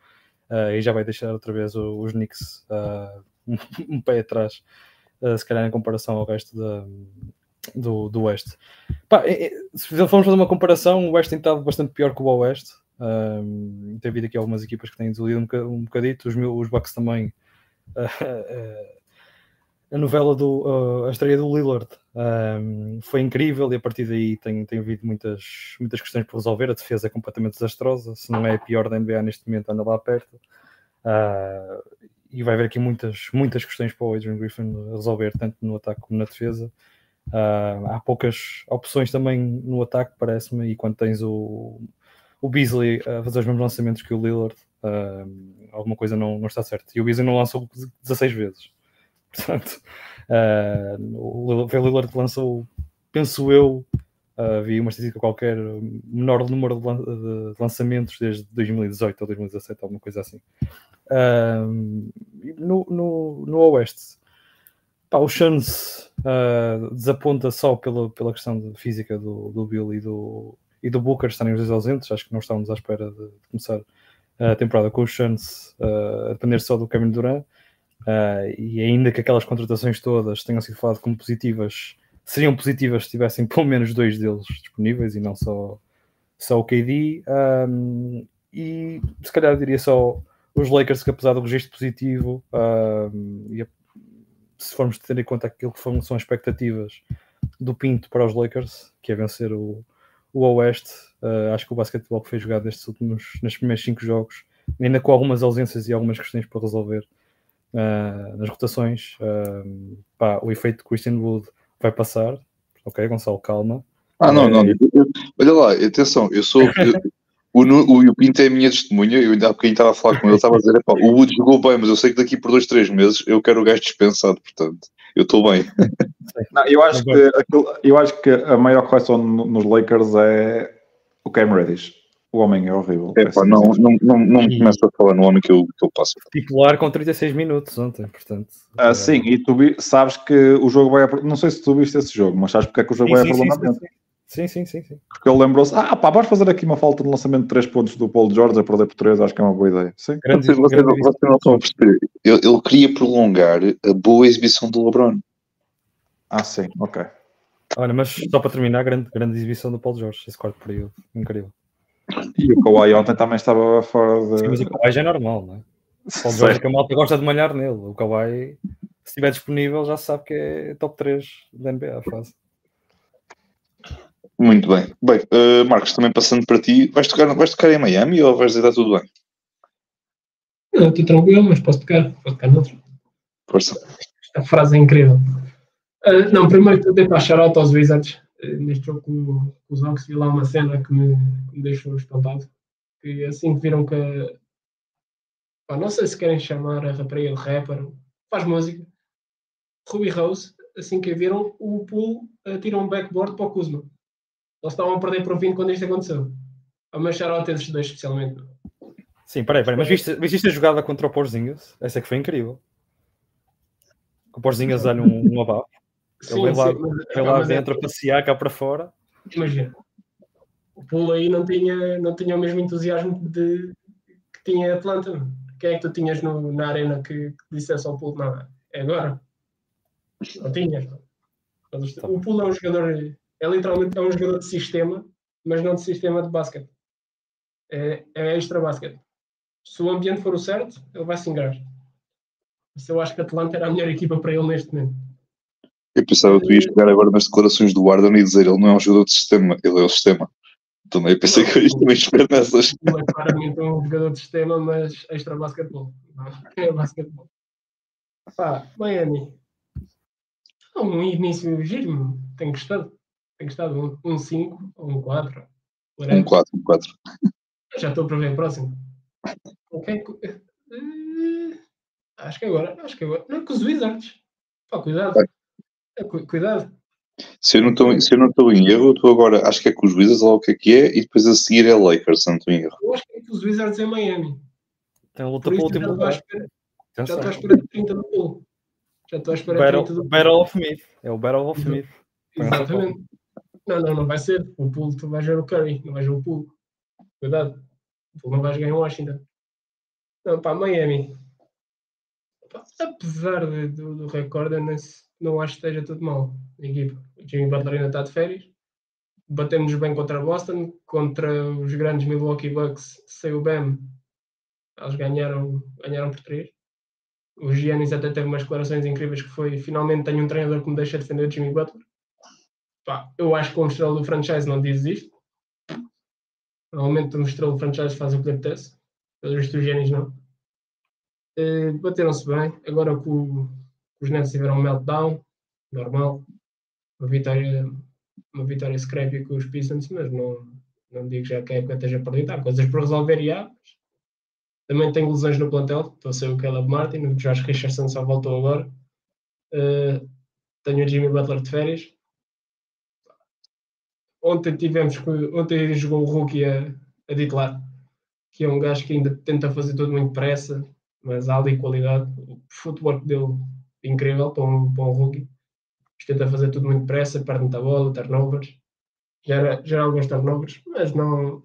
E já vai deixar outra vez os Knicks um, pé atrás, se calhar em comparação ao resto da, do, do Oeste. Pá, é- é- se formos fazer uma comparação, o Oeste tem estado bastante pior que o Oeste. Um, tem havido aqui algumas equipas que têm desiludido um, boca- bocadito, os, meus, os Bucks também. Ah, a novela do ah, a estreia do Lillard um, foi incrível e a partir daí tem, tem havido muitas, muitas questões por resolver. A defesa é completamente desastrosa, se não é a pior da NBA neste momento, anda lá perto. Ah, e vai haver aqui muitas, muitas questões para o Adrian Griffin resolver, tanto no ataque como na defesa. Ah, há poucas opções também no ataque, parece-me, e quando tens o, o Beasley a fazer os mesmos lançamentos que o Lillard, ah, alguma coisa não, não está certa. E o Beasley não lançou 16 vezes. Portanto, ah, o Lillard- lançou, penso eu, ah, vi uma estatística qualquer, menor número de, lan- de lançamentos desde 2018 ou 2017, alguma coisa assim. No, no, no Oeste, pá, o Suns ah, desaponta só pela, pela questão física do, do Bill e do, e do Booker estarem os dois ausentes. Acho que não estávamos à espera de, de começar a temporada com os Suns ah, a depender só do Kevin Durant. Ah, e ainda que aquelas contratações todas tenham sido faladas como positivas, seriam positivas se tivessem pelo menos dois deles disponíveis e não só só o KD. Um, e se calhar diria só os Lakers, que apesar do registro positivo, um, e se formos ter em conta aquilo que são as expectativas do Pinto para os Lakers, que é vencer o, o Oeste, uh, acho que o basquetebol que foi jogado nestes últimos, nestes primeiros cinco jogos, ainda com algumas ausências e algumas questões para resolver uh, nas rotações, uh, pá, o efeito de Christian Wood vai passar. Ok, Gonçalo, calma. Ah, não, não. Olha lá, atenção, eu sou. Eu, o, o, o Pinto é a minha testemunha, eu ainda há bocadinho estava a falar com ele, estava a dizer, o Wood jogou bem, mas eu sei que daqui por dois, três meses eu quero o gajo dispensado, portanto, eu estou bem. Não, eu, acho que, aquilo, eu acho que a maior correção nos Lakers é o Cam Reddish. O homem é horrível. É, pá, não, não, não, não me começa a falar no homem que eu, que eu passo. Titular com 36 minutos ontem, portanto. Ah, é... Sim, e tu sabes que o jogo vai. A, não sei se tu viste esse jogo, mas sabes porque é que o jogo sim, vai sim, a prolongamento. Sim, sim, sim, sim. Porque ele lembrou-se, ah pá, vamos fazer aqui uma falta de lançamento de 3 pontos do Paul George a perder por 3, acho que é uma boa ideia. Sim. Grande, vocês, vocês, vocês não estão a perceber. Ele, ele, queria prolongar a boa exibição do LeBron. Ah, sim, ok. Olha, mas só para terminar, grande, grande exibição do Paul George, esse quarto período, incrível. E o Kawhi ontem também estava fora de. Sim, mas o Kawhi já é normal, não é? O Paul George é que a malta gosta de malhar nele. O Kawhi, se estiver disponível, já sabe que é top 3 da NBA a fase. Muito bem. Bem, uh, Marcos, também passando para ti, vais tocar, vais tocar em Miami ou vais dizer está tudo bem? Não, estou tranquilo, mas posso tocar, posso tocar noutro. Força. Esta frase é incrível. Uh, não, primeiro estou a tentar shout aos Wizards. Uh, neste jogo com, com os Hawks vi lá uma cena que me, que me deixou espantado. Que assim que viram que pá, não sei se querem chamar a rapariga de rapper, faz música. Ruby Rose, assim que viram, o pool uh, tira um backboard para o Kuzma. Eles estavam a perder por 20 quando isto aconteceu. A meu shout esses dois, especialmente. Sim, peraí, peraí, mas viste, viste a jogada contra o Porzinhos? Essa é que foi incrível. O Porzinhos dá-lhe um, um abafo. Ele lá, sim, lá dentro é... a passear cá para fora. Imagina. O pulo aí não tinha, não tinha o mesmo entusiasmo de, que tinha Atlanta. Quem é que tu tinhas no, na arena que, que dissesse ao pulo? É agora. Não tinhas. Tá o pulo é um jogador é literalmente é um jogador de sistema, mas não de sistema de basquete. É, é extra basquete. Se o ambiente for o certo, ele vai se ingrar. Isso eu acho que a Atlanta era a melhor equipa para ele neste momento. Eu pensava que tu ias pegar agora nas declarações do Arden e dizer ele não é um jogador de sistema, ele é o sistema. Também eu pensei que eu ia também esperar nessas. Ele é claramente um jogador de sistema, mas extra basquetebol. É basquetebol. Pá, Miami. Um início giro, tenho gostado. Tem gostado um 5 ou um 4. Um 4, um 4. Já estou para ver o próximo. Ok. Uh, acho que agora, acho que agora. Não, com os Wizards. Pá, cuidado. Cuidado. Se eu não estou se eu não estou em erro, eu estou agora, acho que é com os Wizards, lá o que é que é, e depois a seguir é Lakers, se não estou em erro. Eu acho que é com os Wizards em Miami. Tem a luta pelo último lugar. Já estou à espera de 30 do pulo. Já estou à espera de 30 do pulo. Battle of Myth. É o Battle of Myth. Exatamente. Não, não, não vai ser. O pool tu vais ver o Curry, não vais ver o pool. Cuidado. O pool não vais ganhar o Washington. Não, pá, Miami. Pá, apesar de, do, do recorde, não, não acho que esteja tudo mal. A equipa. O Jimmy Butler ainda está de férias. Batemos bem contra Boston, contra os grandes Milwaukee Bucks, o Bam. Eles ganharam, ganharam por 3. O Giannis até teve umas declarações incríveis que foi finalmente tenho um treinador que me deixa defender o Jimmy Butler pá, eu acho que um estrela do franchise não diz isto. Normalmente um estrela do franchise faz o que lhe apetece. Pelos vistos, os génios não. Uh, Bateram-se bem. Agora que os Nets tiveram um meltdown, normal. Uma vitória, uma vitória scrappy com os Pistons, mas não, não digo já que a época esteja perdida. Há coisas para resolver e há. Também tenho lesões no plantel. Estou a ser o Caleb Martin, o Josh Richardson só voltou agora. Uh, tenho o Jimmy Butler de férias ontem tivemos que ontem jogou o rookie a, a titular, que é um gajo que ainda tenta fazer tudo muito depressa, mas há ali qualidade. O futebol dele é incrível para um, para um rookie. Tenta fazer tudo muito depressa, perde muita bola, turnovers. Gera, gera alguns turnovers, mas não,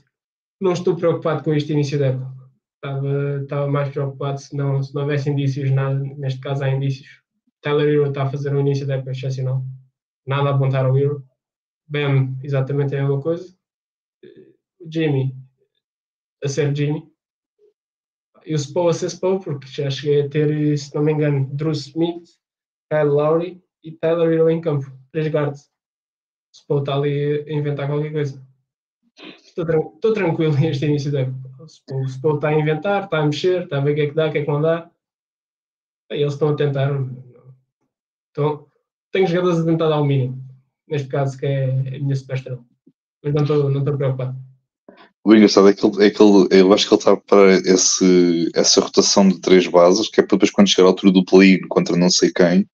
não estou preocupado com este início da época. Estava, estava mais preocupado se não, se não houvesse indícios, nada, neste caso há indícios. Tyler Hero está a fazer um início da época excepcional. Nada a apontar ao Hero Bam, exatamente a mesma coisa. Jimmy a ser Jimmy e o Spo a ser Spo, porque já cheguei a ter, se não me engano, Drew Smith, Kyle Lowry e Tyler Hero em campo, três guards. O Spo está ali a inventar qualquer coisa. Estou, estou tranquilo neste início da época. O Spo, está a inventar, está a mexer, está a ver o que é que dá, o que é que não dá. Eles estão a tentar. Então, tenho jogadores a tentar dar o mínimo. Neste caso, que é a minha super Mas não estou, não preocupado. O engraçado é que, ele, é que ele, eu acho que ele está a preparar esse, essa rotação de três bases, que é para depois, quando chegar à altura do play-in contra não sei quem,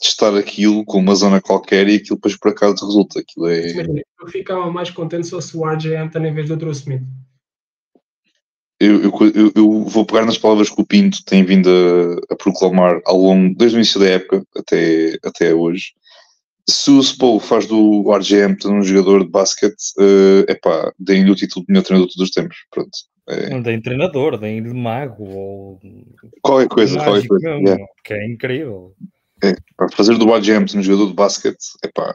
testar aquilo com uma zona qualquer e aquilo depois por acaso resulta. Aquilo é... Eu ficava mais contente se fosse o RJ Hampton em vez do Drew Smith. Eu, eu, eu, vou pegar nas palavras que o Pinto tem vindo a, a, proclamar ao longo, desde o início da época até, até hoje. Se o Spo faz do Hampton um jogador de basquete, uh, epá, deem-lhe o título de melhor treinador de todos os tempos. Pronto. É. Não deem treinador, deem-lhe mago ou. Qualquer coisa, qualquer coisa. Mesmo, yeah. Que é incrível. É, para fazer do RJ Hampton um jogador de basquete, epá,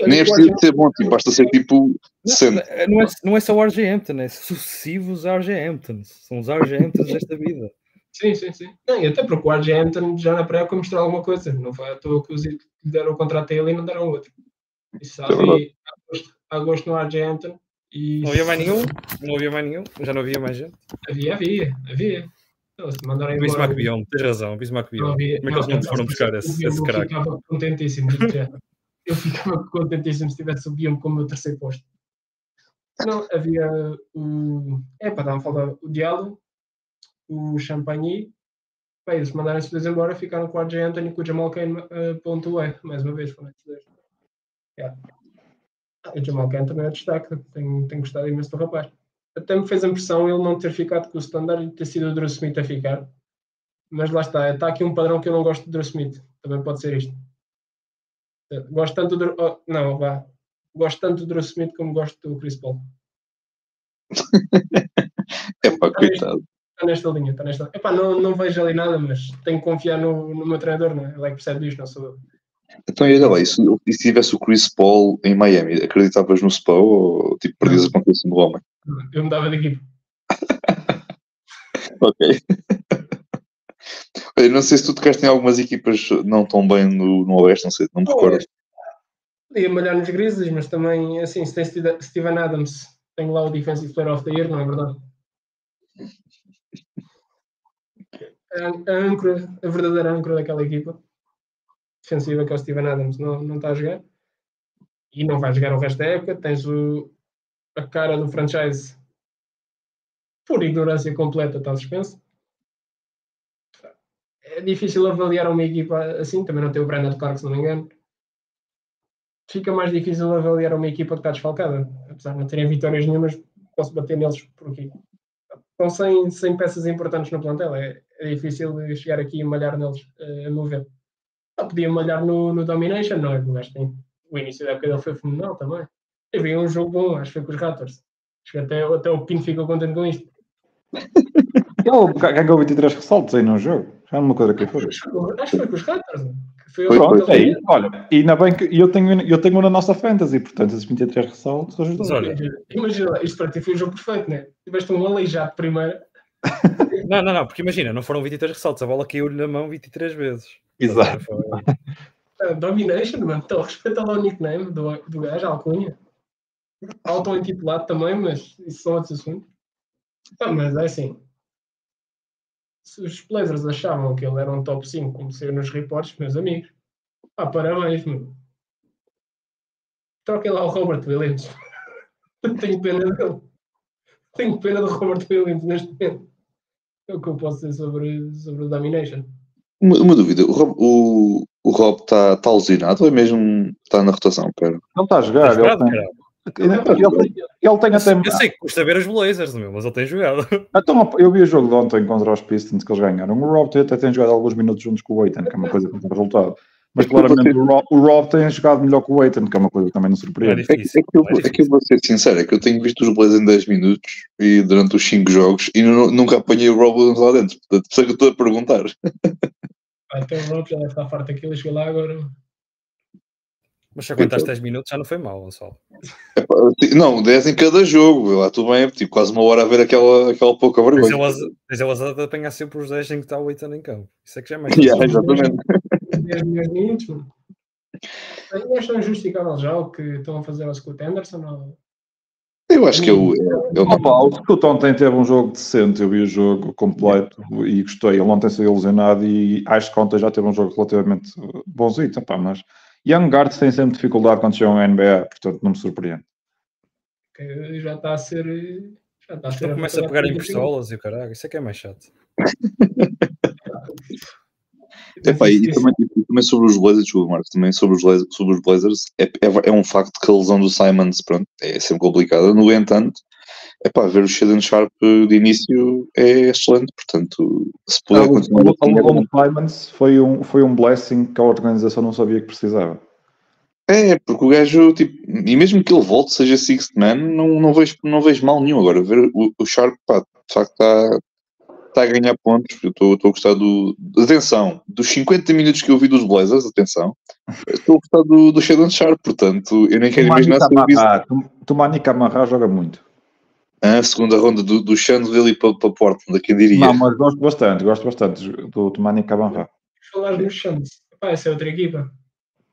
nem é preciso ser bom, tipo, basta ser tipo. Não, não, é, não é só o Hampton, é sucessivos Hamptons. São os Hamptons desta vida. Sim, sim, sim. Não, e até porque o RJ Hampton já na pré-época mostrou alguma coisa. Não foi à toa que os que deram o contrato a ele e não deram outro. Isso é havia a gosto no RJ Hampton. E... Não havia mais nenhum? Não havia mais nenhum? Já não havia mais gente? Havia, havia, havia. Então, se mandarem Bismarck Bion, tens razão, Bismarck Bion. Como é que eles não foram buscar esse, esse craque? Eu ficava contentíssimo, eu ficava contentíssimo se tivesse o Guillaume como meu terceiro posto. Não, havia o. É, para dar uma falta o Diallo, o Champagny. Bem, eles mandaram-se dois embora, ficaram com o RJ Anthony com o Jamal Kane uh, ponto E, mais uma vez, foram esses dois. Yeah. O Jamal Kane também é destaque, tenho, tenho gostado imenso do rapaz. Até me fez a impressão ele não ter ficado com o standard e ter sido o Drew Smith a ficar. Mas lá está, está aqui um padrão que eu não gosto de Drew Smith. Também pode ser isto. Gosto tanto do. Oh, não, vá. Gosto tanto do Drew Smith como gosto do Chris Paul. é pá, coitado. Está nesta linha, está nesta Epá, não, não vejo ali nada, mas tenho que confiar no, no meu treinador, não é? Ele é que percebe disto, não sou eu. Então, olha lá, e se, e se tivesse o Chris Paul em Miami, acreditavas no Spa ou tipo, perdias a confiança no homem? Eu mudava de equipe. ok. Eu não sei se tu tocaste em algumas equipas não tão bem no, no Oeste, não sei, não me recordo. Podia malhar nos Grizzlies, mas também, assim, se tem Steven Adams, tenho lá o Defensive Player of the Year, não é verdade? A, a, âncora, a verdadeira âncora daquela equipa defensiva que é o Steven Adams não, não está a jogar e não vai jogar o resto da época. Tens o, a cara do franchise por ignorância completa, está suspenso é difícil avaliar uma equipa assim, também não tem o Brandon Clark, se não me engano. Fica mais difícil avaliar uma equipa que está desfalcada, apesar de não terem vitórias nenhumas, posso bater neles por aqui. Estão sem, sem peças importantes no plantel, é, é difícil chegar aqui e malhar neles, eh, a meu ver. Só podia malhar no, no Domination, não é? O, tem, o início da época dele foi fenomenal também. Teve um jogo bom, acho que foi com os Raptors. Acho que até, até o Pino ficou contente com isto. Ele ganhou 23 ressaltos aí no jogo. Já uma coisa que foi. Acho que foi com os Raptors. Foi Pronto, aí, olha, e ainda bem que eu tenho, eu tenho na nossa fantasy, portanto, esses 23 ressaltos ajudam. Olha, imagina, isto para ti foi o jogo perfeito, né? Tiveste um aleijado primeiro. não, não, não, porque imagina, não foram 23 ressaltos, a bola caiu-lhe na mão 23 vezes. Exato. Uh, domination, mano, estou a respeitar lá o nickname do, do gajo, a alcunha. Auto-intitulado também, mas isso são outros assuntos. Ah, mas é assim, se os Blazers achavam que ele era um top 5, como saiu nos reportes, meus amigos, ah, parabéns, meu. Troquem lá o Robert Williams. Tenho pena dele. Tenho pena do Robert Williams neste momento. É o que eu posso dizer sobre, sobre o Domination. Uma, uma dúvida, o Rob, o, o Rob está tá alucinado ou é mesmo está na rotação? Pera. Não está a jogar. Está ele tem... Ele, ele, tem até. Eu sei que custa ver os Blazers, meu, mas ele tem jogado. Então, eu vi o jogo de ontem contra os Pistons que eles ganharam. O Rob até tem jogado alguns minutos juntos com o Aiton, que é uma coisa que não tem resultado. Mas claramente o Rob, o Rob, tem jogado melhor com o Aiton, que é uma coisa que também não surpreende. É, difícil, é, que eu, é, é, que eu, vou ser sincero, é que eu tenho visto os Blazers em 10 minutos e durante os 5 jogos e nunca apanhei o Rob lá dentro. Portanto, por isso é que eu estou a perguntar. Ah, então o Rob já deve estar farto daquilo e chegou lá agora. Mas se aguentaste 10 minutos já não foi mal, Gonçalo. Não, 10 em cada jogo. Lá tu bem, tipo, quase uma hora a ver aquela, aquela pouca vergonha. elas, tens elas a apanhar sempre os 10 em que está o Eitan em campo. Isso é que já é mais Yeah, exatamente. 10 milhões de minutos. Aí acham justificável já o que estão a fazer ao Scott Anderson? Ou... Eu acho que é o. É, é o Opa, o Scott ontem teve um jogo decente, eu vi o jogo completo e gostei. Ele ontem saiu ilusionado e acho que ontem já teve um jogo relativamente bonzinho, opa, mas Young Guards tem sempre dificuldade quando chegam à NBA, portanto não me surpreende. já está a ser. Já está a ser Então começa a pegar em pistolas e o caralho. Isso é que é mais chato. Epá, e, também, e também sobre os Blazers, desculpa, Marcos, também sobre os, Blazers- sobre os Blazers, é, é, é um facto que a lesão do Simons, pronto, é sempre complicada. No entanto, epá, ver o Shaden Sharp de início é excelente, portanto, se puder Ah, continuar o- é o- o Simons foi um, foi um blessing que a organização não sabia que precisava. É, porque o gajo, tipo, e mesmo que ele volte, seja Sixth Man, não, não, vejo, não vejo mal nenhum. Agora, ver o, o Sharp, pá, de facto está tá a ganhar pontos. Eu estou estou a gostar do. Atenção, dos 50 minutos que eu vi dos Blazers, atenção, estou a gostar do, do Sheldon Sharp, portanto, eu nem quero imaginar se eu visse Tumani Camarra joga muito. a segunda ronda do, do Chandler para pa Portland, quem diria. Não, mas gosto bastante, gosto bastante do Tumani Camarra. Falar Suns. Epá, essa é outra equipa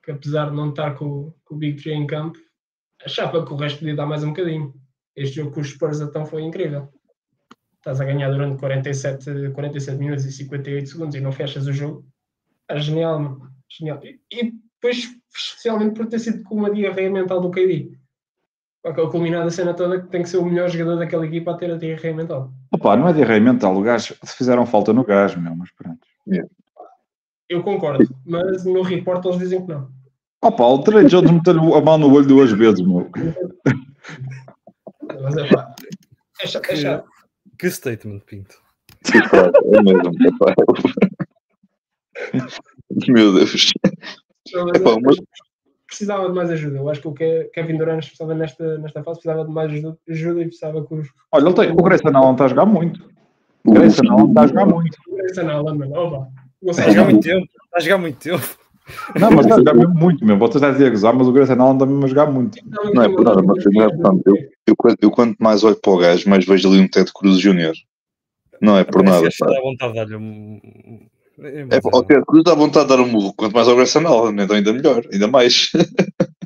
que, apesar de não estar com, com o Big Tree em campo, achava que o resto podia dar mais um bocadinho. Este jogo com os Spurs então foi incrível. Estás a ganhar durante 47, 47 minutos e 58 segundos e não fechas o jogo. É genial, mano. Genial. E, e depois, especialmente por ter sido com uma diarreia mental do KD. Aquela culminada a cena toda que tem que ser o melhor jogador daquela equipa a ter a diarreia mental. Opa, não é de arreio mental, o gajo, fizeram falta no gajo, meu, mas pronto. Eu concordo, mas no report eles dizem que não. Opa, o Trey Jones meteu a mão no olho duas vezes, meu. Mas é pá. É chato, é chato. Que statement, Pinto. É mesmo, epá. Meu Deus. Não, mas Epá, acho que precisava de mais ajuda. Eu acho que o Ke- Kevin Durant precisava nesta, nesta fase, precisava de mais ajuda, ajuda e precisava que os. Olha, ele tem, o Grayson Allen está a jogar muito. O Grayson Allen está a jogar muito. Essa não, mano. Opa. Está a jogar muito tempo. Está a jogar muito tempo. Não, mas jogar mesmo muito, meu. Vocês estão a dizer gozar, mas o Allen está mesmo a jogar muito. Não é por nada, mas não é por nada. Eu, quando- eu quanto mais olho para o gajo, mais vejo ali um Ted Cruz Júnior. Não é por nada. Esse pá. gajo dá vontade de dar-lhe um. É, ao Ted Cruz dá vontade de dar um murro, quanto mais ao Grayson Allen, então ainda melhor, ainda mais.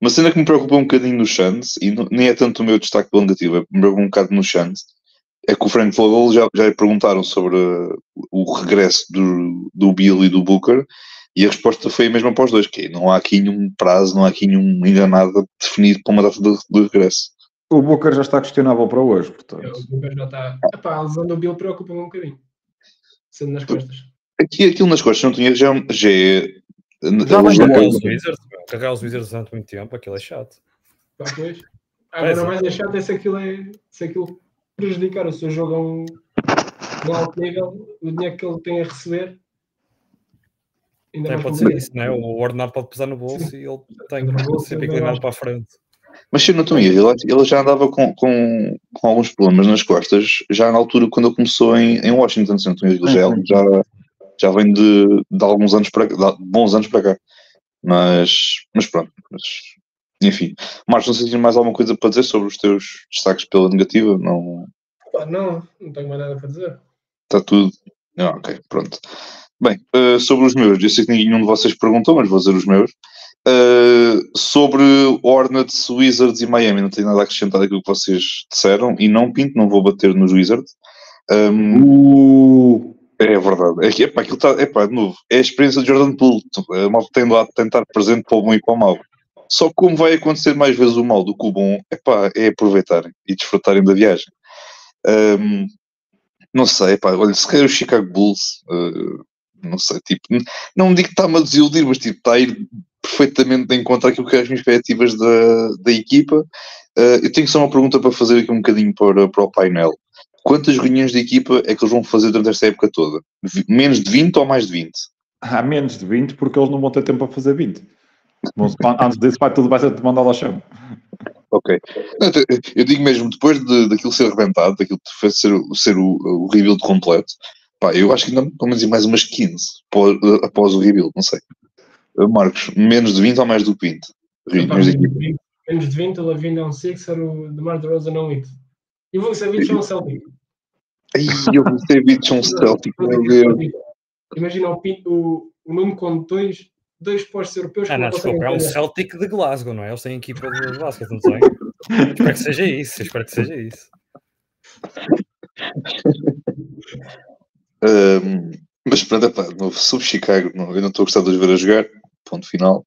Uma cena que me preocupa um bocadinho no Suns, e nem é tanto o meu destaque pelo negativo, é me preocupa um bocado no Suns, é que o Frank Vogel já, já lhe perguntaram sobre o regresso do, do Bill e do Booker, e a resposta foi a mesma para os dois, que é, não há aqui nenhum prazo, não há aqui nenhum ainda nada definido para uma data de, de regresso. O Booker já está questionável para hoje, portanto. O Booker já está. Epá, a lesão do Bill preocupa-me um bocadinho. Sendo nas costas. Aqui, aquilo nas costas não tinha, já, já é... Já bom. Carregar os Wizards, carregar os Wizards durante muito tempo, aquilo é chato. Pá, pois. É. Agora mais achado é se aquilo, é, se aquilo prejudicar o seu jogo a um, um alto nível, o dinheiro que ele tem a receber. Ainda Também pode ser isso, não é? O ordenado pode pesar no bolso e ele tem No bolso, que sempre inclinado para a frente. Mas se eu não estou ele, ele já andava com, com, com alguns problemas nas costas, já na altura quando ele começou em, em Washington, se não estou erro, já, Sim, sim. já, já vem de, de alguns anos para cá, de bons anos para cá. Mas, mas pronto, mas, enfim. Marcos, não sei se tens mais alguma coisa para dizer sobre os teus destaques pela negativa? Não, Pá, não, não tenho mais nada para dizer. está tudo. Ah, ok, pronto. Bem, eh, sobre os meus, eu sei que nenhum de vocês perguntou, mas vou dizer os meus. Eh, sobre Hornets, Wizards e Miami, não tenho nada a acrescentar daquilo que vocês disseram e não pinto, não vou bater nos Wizards. Um, Uh, é verdade, é que epá, aquilo epá, de novo, é a experiência de Jordan Poole. A malta tem lá de tentar presente para o bom e para o mau. Só que como vai acontecer mais vezes o mal do que o bom, epá, é aproveitarem e desfrutarem da viagem. Um, não sei, epá, olha, se calhar o Chicago Bulls, uh, não sei, tipo, não digo que está-me a desiludir, mas tipo, está a ir perfeitamente de encontro àquilo que é as minhas expectativas da, da equipa. Uh, eu tenho só uma pergunta para fazer aqui um bocadinho para, para o painel. Quantas reuniões de equipa é que eles vão fazer durante esta época toda? Menos de 20 ou mais de 20? há menos de 20 porque eles não vão ter tempo para fazer 20. Vão- Antes disso, vai, tudo vai ser mandado ao chão. Ok. Não, eu- digo mesmo, depois de, daquilo ser rebentado, daquilo ser, ser o, o rebuild completo, pá, eu acho que ainda pelo menos mais umas 15 após, após o rebuild, não sei. Marcos, menos de 20 ou mais do que 20? Epá, menos, de 20 menos de 20, o Lavin é um Sixer, o DeMar DeRozan é um 8. E o Vucevic é um Celtic. Ai, o Vucevic é um Celtic, meu Deus. Imagina o, o, o Nuno com dois, dois postos europeus ah, não, desculpa, é um Celtic de Glasgow, não é? Eles têm equipa de basquete, não sei. espero que seja isso, espero que seja isso. Um, mas pronto, epá, no, sobre Chicago, não, eu não estou a gostar de os ver a jogar, ponto final.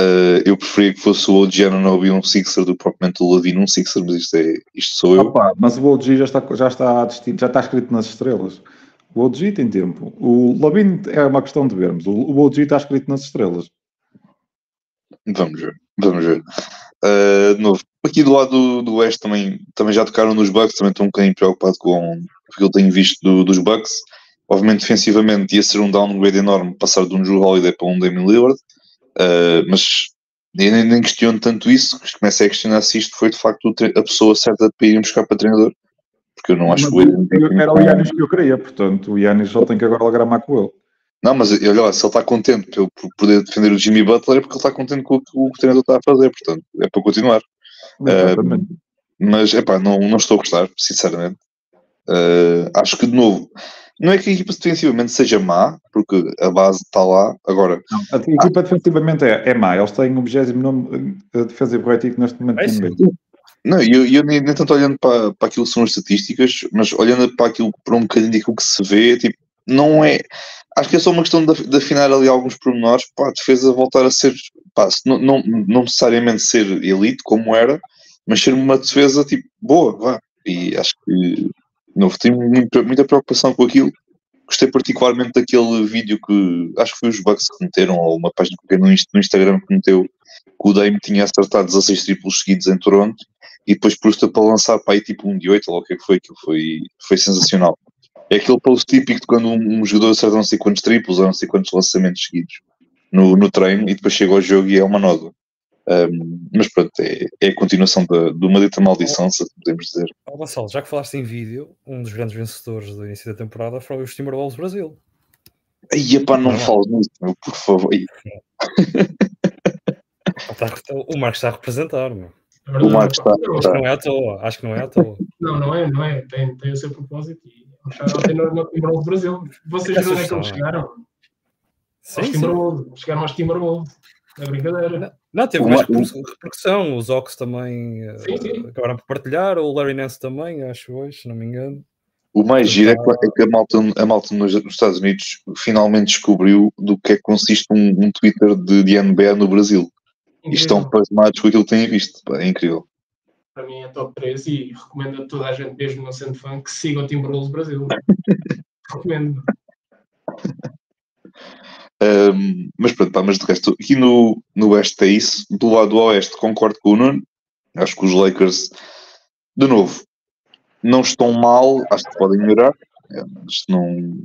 Uh, eu preferia que fosse o OG Ananobi um Sixer do que propriamente o Lavino um Sixer, mas isto, é, isto sou eu. Opa, mas o OG já está, já, está, já está escrito nas estrelas. O OG tem tempo. O Lavino é uma questão de vermos. O, o OG está escrito nas estrelas. Vamos ver, vamos ver. Uh, de novo, aqui do lado do, do Oeste também, também já tocaram nos Bucks, também estou um bocadinho preocupado com o que eu tenho visto do, dos Bucks. Obviamente, defensivamente, ia ser um downgrade enorme passar de um Drew Holiday para um Damian Lillard, uh, mas eu nem, nem questiono tanto isso, comecei a questionar se isto foi de facto a pessoa certa para ir buscar para treinador, porque eu não acho que o Era o Yannis que eu queria, portanto, o Yannis só tem que agora gramar com ele. Não, mas olha lá, se ele está contente por, por poder defender o Jimmy Butler, é porque ele está contente com o que o treinador está a fazer, portanto, é para continuar. Uh, mas, é pá, não, não estou a gostar, sinceramente. Uh, acho que, de novo, não é que a equipa defensivamente seja má, porque a base está lá. Agora, não, a equipa ah, defensivamente é, é má, eles têm o 29 defensive rating neste momento. É não, eu, eu nem, nem, tanto olhando para, para aquilo que são as estatísticas, mas olhando para aquilo para um bocadinho daquilo que se vê, tipo, não é. Acho que é só uma questão de, de afinar ali alguns pormenores para a defesa voltar a ser, pá, não, não, não necessariamente ser elite como era, mas ser uma defesa tipo boa, vá. E acho que novo, tenho muita, preocupação com aquilo. Gostei particularmente daquele vídeo que acho que foi os Bucks que meteram, ou uma página que no, Instagram que meteu, que o Dame tinha acertado 16 triplos seguidos em Toronto e depois pôs-te para lançar para aí tipo um de 8, ou o que é que foi, aquilo foi, foi sensacional. É aquele post típico de quando um, um jogador acerta não sei quantos triplos ou não sei quantos lançamentos seguidos no, no treino e depois chega ao jogo e é uma nova. Um, mas pronto, é, é, a continuação de, de uma dita maldição, se podemos dizer. Oh, Gonçalo, já que falaste em vídeo, um dos grandes vencedores do início da temporada foi os Timberwolves Brasil. Aí, epá, não, não falo nisso, meu, por favor. o Marcos está a representar, meu. É o Marcos está. Acho que não é à toa. Acho que não é à toa. Não, não é, não é. Tem, tem o seu propósito e até no, no Timberwolves Brasil. Vocês viram onde é que eles chegaram? Sim, aos Timberwolves. Chegaram aos Timberwolves. É brincadeira. Não, teve mais repercussão. Os Ox também sim, sim. Uh, acabaram por partilhar. O Larry Nance também, acho hoje, se não me engano. O mais giro é que, é a malta, a malta nos, Estados Unidos finalmente descobriu do que é que consiste um, um Twitter de, de NBA no Brasil. Incrível. E estão pasmados com aquilo que têm visto. É incrível. Para mim é top 3 e recomendo a toda a gente, mesmo não sendo fã, que siga o Timberwolves Brasil. recomendo. Um, mas pronto, pá, mas de resto, aqui no, no Oeste é isso. Do lado do Oeste, concordo com o Nuno. Acho que os Lakers, de novo, não estão mal, acho que podem melhorar. É, não,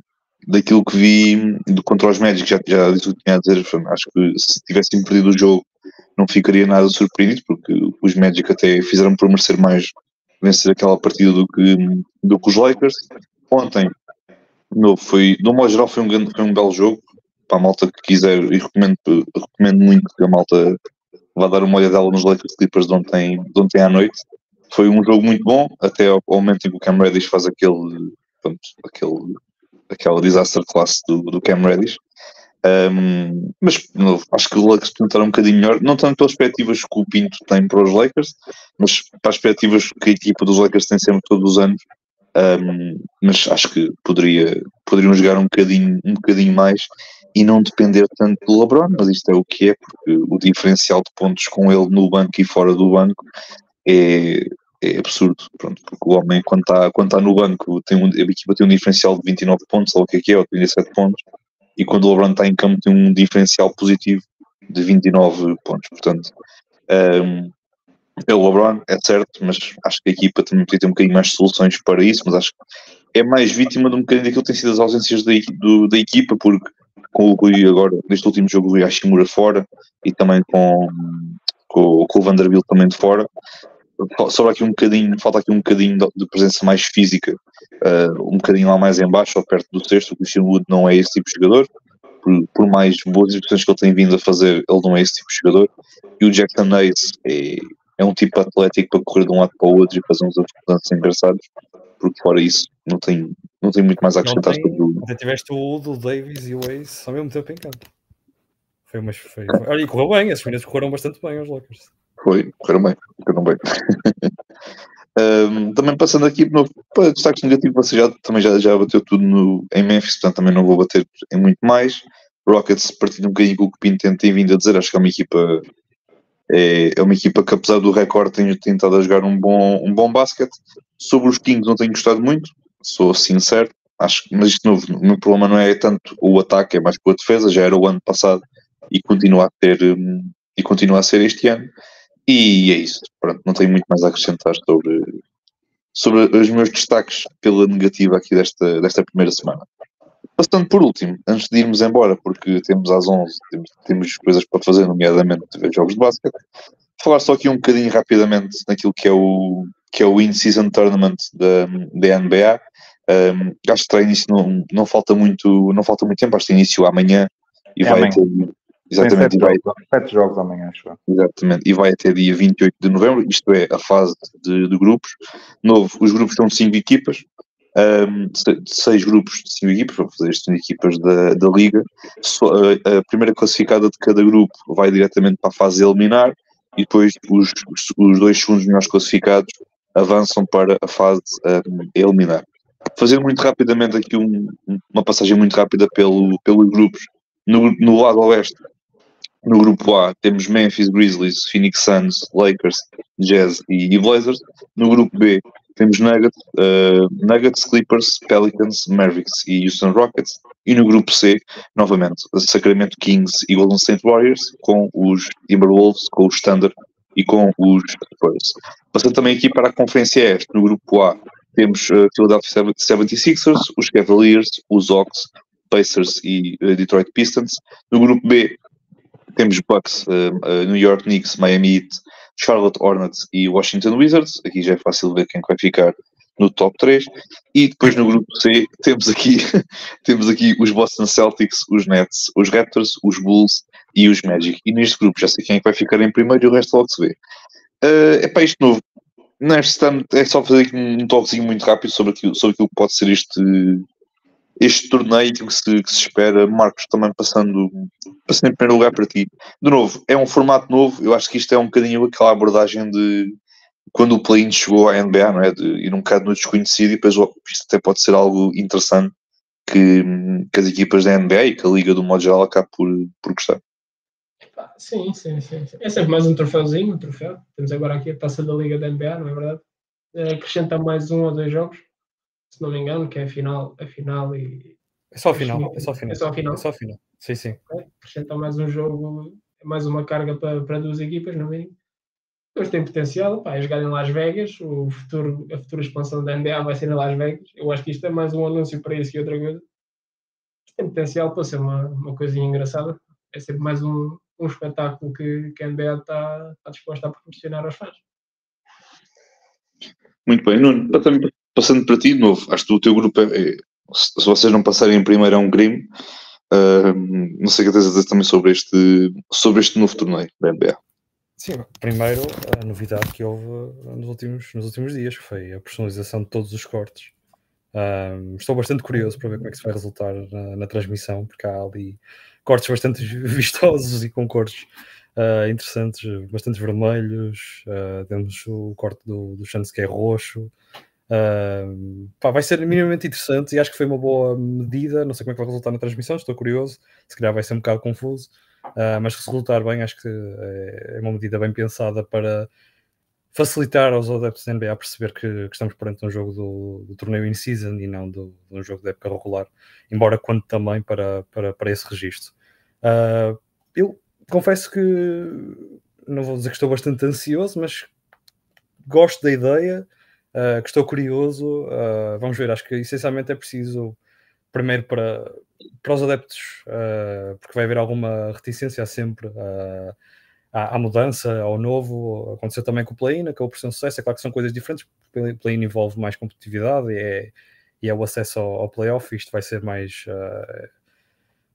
daquilo que vi do, contra os Magic, já, já disse o que tinha a dizer. Acho que se tivessem perdido o jogo, não ficaria nada surpreendido, porque os Magic até fizeram por merecer mais vencer aquela partida do que, do que os Lakers. Ontem, de novo, foi, de um modo geral, foi um, foi um belo jogo para a malta que quiser, e recomendo, recomendo muito que a malta vá dar uma olhadela nos Lakers Clippers de ontem, de ontem à noite. Foi um jogo muito bom, até ao, ao momento em que o Cam Reddish faz aquele, pronto, aquele aquela disaster class do, do Cam Reddish. Um, mas acho que os Lakers tentaram um bocadinho melhor, não tanto pelas perspectivas que o Pinto tem para os Lakers, mas para as perspectivas que a equipa dos Lakers tem sempre todos os anos. Um, mas acho que poderia, poderiam jogar um bocadinho, um bocadinho mais e não depender tanto do LeBron, mas isto é o que é, porque o diferencial de pontos com ele no banco e fora do banco é, é absurdo, pronto, porque o homem quando está quando tá no banco tem um, a equipa tem um diferencial de 29 pontos, ou o que é que é, ou 37 pontos, e quando o LeBron está em campo tem um diferencial positivo de 29 pontos, portanto um, é o LeBron, é certo, mas acho que a equipa também podia ter um bocadinho mais de soluções para isso, mas acho que é mais vítima de um bocadinho daquilo que tem sido as ausências da, do, da equipa, porque com o Rui agora, neste último jogo, o Rui Hashimura fora e também com, com, com o Vanderbilt também de fora. Sobra aqui um bocadinho, falta aqui um bocadinho de presença mais física, uh, um bocadinho lá mais em baixo, ou perto do sexto. O Christian Wood não é esse tipo de jogador, por por, mais boas exibições que ele tem vindo a fazer, ele não é esse tipo de jogador. E o Jackson Hayes é, é um tipo atlético para correr de um lado para o outro e fazer uns lances engraçados, porque fora isso não tem, não tem muito mais a acrescentar tem, sobre o. tiveste o Udo, o Davis e o Ace ao mesmo tempo em campo. Foi uma. Foi, foi, olha, e correu bem, esses meninos correram bastante bem aos Lakers. Foi, correram bem, correram bem. um, também passando aqui novo para destaques negativos, você já, também já, já bateu tudo no, em Memphis, portanto também não vou bater em muito mais. Rockets, partindo um bocadinho com o que Pinto tem vindo a dizer, acho que é uma equipa é, é uma equipa que, apesar do recorde, tem tentado a jogar um bom, um bom basquete. Sobre os Kings, não tenho gostado muito, sou sincero. Acho, mas isto novo, o meu problema não é tanto o ataque, é mais com a defesa. Já era o ano passado e continua a ter um, e continua a ser este ano. E é isso. Pronto, não tenho muito mais a acrescentar sobre, sobre os meus destaques pela negativa aqui desta, desta primeira semana. Passando por último, antes de irmos embora, porque temos às 11, temos, temos coisas para fazer, nomeadamente ver jogos de basquete, falar só aqui um bocadinho rapidamente naquilo que é o, que é o In-Season Tournament da, da NBA. Um, acho que início não, não, falta muito, não falta muito tempo, acho que início amanhã e é vai amanhã. ter. Exatamente, sete, vai, jogos, sete jogos amanhã, acho. Exatamente, e vai até dia 28 de novembro, isto é a fase de, de grupos. Novo, os grupos são de 5 equipas, um, seis grupos de cinco equipas, vou fazer isto em equipas da, da Liga. a, a, primeira classificada de cada grupo vai diretamente para a fase eliminar e depois os, os, dois segundos melhores classificados avançam para a fase um, eliminar. Fazer muito rapidamente aqui um, uma passagem muito rápida pelo, pelos grupos. No, no lado oeste, no grupo A, temos Memphis Grizzlies, Phoenix Suns, Lakers, Jazz e Blazers. No grupo B, temos Nuggets, uh, Nuggets, Clippers, Pelicans, Mavericks e Houston Rockets. E no grupo C, novamente, Sacramento Kings e Golden State Warriors, com os Timberwolves, com os Thunder e com os Spurs. Passando também aqui para a Conferência Este, no grupo A, temos uh, Philadelphia 76ers, os Cavaliers, os Hawks, Pacers e uh, Detroit Pistons. No grupo B, temos Bucks, uh, New York Knicks, Miami Heat, Charlotte Hornets e Washington Wizards. Aqui já é fácil ver quem vai ficar no top 3. E depois no grupo C temos aqui, temos aqui os Boston Celtics, os Nets, os Raptors, os Bulls e os Magic. E neste grupo já sei quem é vai ficar em primeiro e o resto logo se vê. Uh, é para isto novo. Neste é só fazer um toquezinho muito rápido sobre aquilo, sobre aquilo que pode ser este, este torneio que se, que se espera, Marcos, também passando, passando em primeiro lugar para ti. De novo, é um formato novo, eu acho que isto é um bocadinho aquela abordagem de quando o play-in chegou à NBA, não é? De ir um bocado no desconhecido e depois isto até pode ser algo interessante que, que as equipas da NBA e que a Liga do modo geral por, por gostar. Sim, sim, sim. É sempre mais um troféuzinho, um troféu. Temos agora aqui a taça da Liga da NBA, não é verdade? Acrescenta mais um ou dois jogos se não me engano, que é a final, a final e. É só a final, é só a final. É só a final. É só a final. Sim, sim. É, acrescenta mais um jogo, mais uma carga para, para duas equipas, no mínimo. Depois tem potencial, pá, é jogar em Las Vegas, o futuro, a futura expansão da NBA vai ser em Las Vegas. Eu acho que isto é mais um anúncio para isso e outra coisa. Tem potencial para ser uma, uma coisinha engraçada. É sempre mais um, um espetáculo que, que a NBA está, está disposta a proporcionar aos fãs. Muito bem, Nuno passando para ti de novo, acho que o teu grupo é, é se vocês não passarem em primeiro é um crime. Uh, não sei o que tens a dizer também sobre este, sobre este novo torneio da NBA. Sim, primeiro a novidade que houve nos últimos, nos últimos dias, foi a personalização de todos os cortes. Um, estou bastante curioso para ver como é que isso vai resultar na, na transmissão, porque há ali cortes bastante vistosos e com cores uh, interessantes, bastante vermelhos. Uh, temos o corte do, do Santos que é roxo, Uh, pá, vai ser minimamente interessante e acho que foi uma boa medida. Não sei como é que vai resultar na transmissão, estou curioso. Se calhar vai ser um bocado confuso, uh, mas se resultar bem, acho que é, é uma medida bem pensada para facilitar aos adeptos da NBA a perceber que, que, estamos perante um jogo do, do torneio in-season e não do, de um jogo de época regular, embora conte também para, para, para esse registro. Uh, eu confesso que não vou dizer que estou bastante ansioso, mas gosto da ideia. Uh, que estou curioso. Uh, vamos ver, acho que essencialmente é preciso, primeiro para, para os adeptos, uh, porque vai haver alguma reticência sempre à, à, mudança, ao novo. Aconteceu também com o play-in, acabou por ser um sucesso. É claro que são coisas diferentes, porque o play-in envolve mais competitividade e é, e é o acesso ao, ao playoff. Isto vai ser mais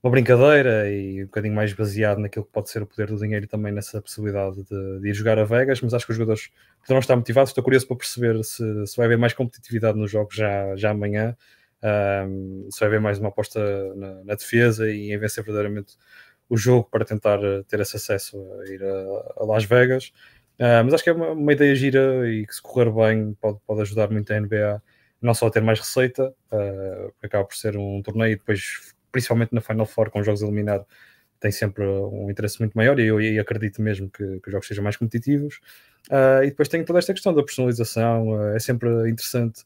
uma brincadeira e um bocadinho mais baseado naquilo que pode ser o poder do dinheiro e também nessa possibilidade de, de ir jogar a Vegas, mas acho que os jogadores poderão estar motivados. Estou curioso para perceber se, se vai haver mais competitividade nos jogos já, já amanhã, um, se vai haver mais uma aposta na, na, defesa e em vencer verdadeiramente o jogo para tentar eh, ter esse acesso a ir a, a Las Vegas. Uh, mas acho que é uma, uma, ideia gira e que se correr bem pode, pode ajudar muito a NBA não só a ter mais receita, uh, acaba por ser um torneio e depois principalmente na Final Four, com jogos eliminados, tem sempre um interesse muito maior e eu e acredito mesmo que, que, os jogos sejam mais competitivos. Uh, e depois tem toda esta questão da personalização, uh, é sempre interessante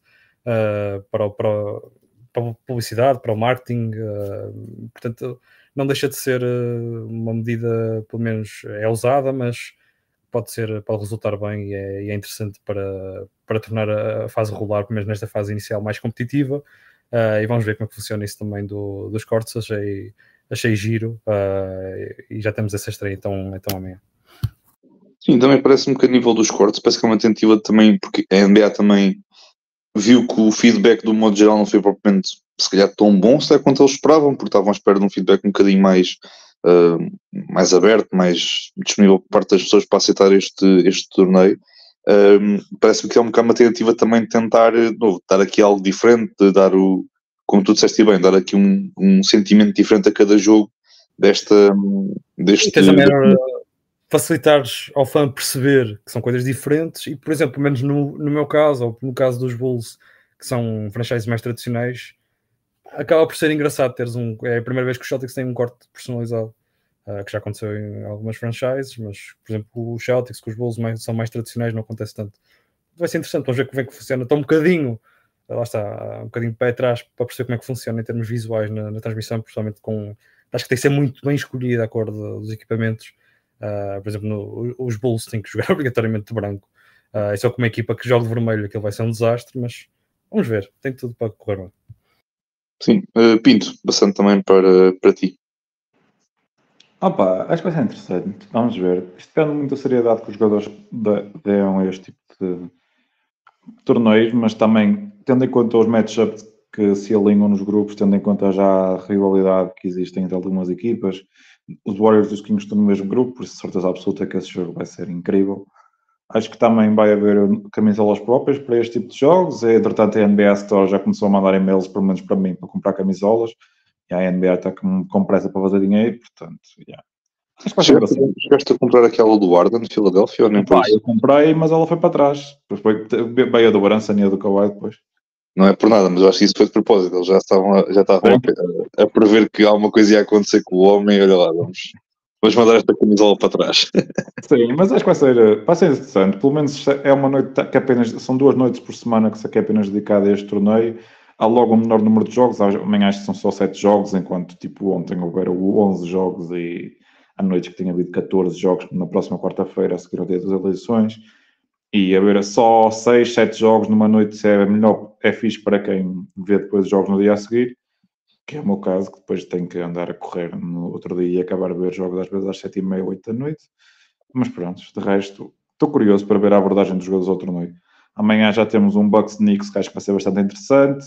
uh, para, o, para, para, a publicidade, para o marketing, portanto, não deixa de ser uma medida, pelo menos é usada, mas pode ser, pode resultar bem e é, e é interessante para, para tornar a fase rolar, pelo menos nesta fase inicial, mais competitiva. Uh, e vamos ver como é que funciona isso também do, dos cortes. Achei, achei giro uh, e já temos essa estreia então, então amanhã. Sim, também parece-me que a nível dos cortes, parece que é uma tentativa também, porque a NBA também viu que o feedback do modo geral não foi propriamente se calhar tão bom se é quanto eles esperavam, porque estavam à espera de um feedback um bocadinho mais, uh, mais aberto, mais disponível por parte das pessoas para aceitar este, este torneio. Um, Parece-me que é um bocado uma tentativa também de tentar de novo, dar aqui algo diferente, de dar o, como tu disseste bem, dar aqui um, um sentimento diferente a cada jogo desta deste. Maneira, facilitares ao fã perceber que são coisas diferentes e, por exemplo, pelo menos no, no meu caso, ou no caso dos Bulls, que são franchises mais tradicionais, acaba por ser engraçado teres um. É a primeira vez que os Celtics têm um corte personalizado uh, que já aconteceu em algumas franchises, mas, por exemplo, os Celtics, que os Bulls mais, são mais tradicionais, não acontece tanto. Vai ser interessante, vamos ver como é que funciona. Está um bocadinho, lá está, um bocadinho de pé atrás para perceber como é que funciona em termos visuais na, na transmissão, principalmente com. Acho que tem que ser muito bem escolhida a cor dos equipamentos. Uh, por exemplo, no, os Bulls têm que jogar obrigatoriamente de branco. Uh, e só com uma equipa que joga de vermelho, aquilo vai ser um desastre, mas vamos ver, tem tudo para correr bem. Sim, uh, Pinto, passando também para, para ti. Opa, acho que vai ser interessante. Vamos ver. Isto depende muito da seriedade que os jogadores deram a este tipo de torneios, mas também tendo em conta os matchups que se alinham nos grupos, tendo em conta já a rivalidade que existe entre algumas equipas, os Warriors e os Kings estão no mesmo grupo, por certeza absoluta que esse jogo vai ser incrível. Acho que também vai haver camisolas próprias para este tipo de jogos. Entretanto, a NBA Store já começou a mandar e-mails, pelo menos para mim, para comprar camisolas e a NBA está com, com pressa para fazer dinheiro, portanto, yeah. Chegaste, chegaste a comprar aquela do Arden, de Filadélfia, ou nem por Eu comprei, mas ela foi para trás. Depois foi, veio a do Branson e a do Kawhi depois. Não é por nada, mas eu acho que isso foi de propósito. Eles já estavam, a, já estavam a, a, prever que alguma coisa ia acontecer com o homem. Olha lá, vamos, vamos mandar esta camisola para trás. Sim, mas acho que vai ser, vai ser interessante. Pelo menos é uma noite que apenas são duas noites por semana que se é apenas dedicada a este torneio há logo um menor número de jogos, amanhã acho que são só 7 jogos, enquanto tipo ontem houveram 11 jogos e à noite que tinha havido 14 jogos na próxima quarta-feira a seguir ao dia das eleições e haver só 6, 7 jogos numa noite é melhor, é fixe para quem vê depois os jogos no dia a seguir, que é o meu caso, que depois tenho que andar a correr no outro dia e acabar a ver jogos às vezes às 7 e meia, 8 da noite, mas pronto, de resto estou curioso para ver a abordagem dos jogadores ao torneio. Amanhã já temos um Bucks Knicks que acho que vai ser bastante interessante.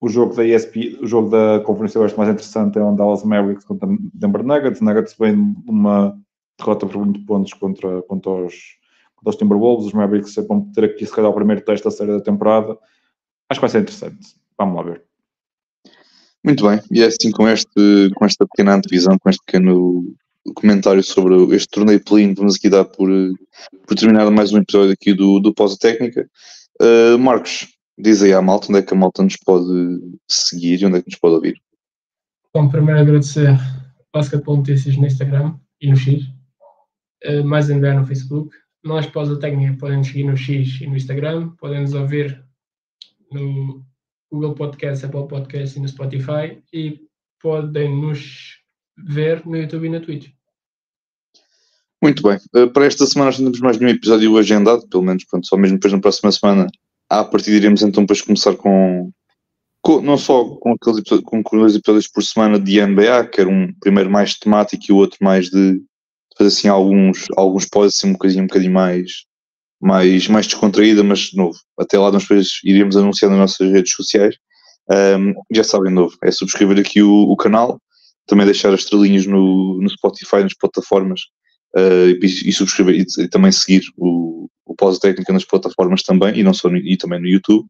O jogo da ESP, o jogo da Conferência Oeste mais interessante é o Dallas Mavericks contra Denver Nuggets. Nuggets vem uma derrota por muitos pontos contra, contra, os, contra os Timberwolves. Os Mavericks vão ter aqui, se calhar, o primeiro teste da série da temporada. Acho que vai ser interessante. Vamos lá ver. Muito bem, e é assim com, este, com esta pequena antevisão, com este pequeno comentário sobre este torneio play vamos aqui dar por, por terminar mais um episódio aqui do, do Pausa Técnica. Uh, Marcos, diz aí à malta onde é que a malta nos pode seguir e onde é que nos pode ouvir. Bom, primeiro agradecer Basketball Notícias no Instagram e no X, uh, mais ainda no Facebook. Nós, Pausa Técnica, podem nos seguir no X e no Instagram, podem nos ouvir no Google Podcast, Apple Podcast e no Spotify e podem nos ver no YouTube e na Twitch. Muito bem. Uh, para esta semana não temos mais nenhum episódio agendado, pelo menos pronto, só mesmo depois na próxima semana. À partida iremos então depois começar com, com não só com aqueles com, dois episódios por semana de NBA, que era um primeiro mais temático e o outro mais de fazer assim alguns, alguns pode ser um bocadinho, um bocadinho mais, mais, mais descontraída, mas de novo, até lá nós depois iríamos anunciar nas nossas redes sociais. Um, já sabem, de novo, é subscrever aqui o, o canal, também deixar as estrelinhas no, no Spotify, nas plataformas uh, e, e, subscrever e, e, também seguir o, o Pós-Técnica nas plataformas também e não só no, e também no YouTube.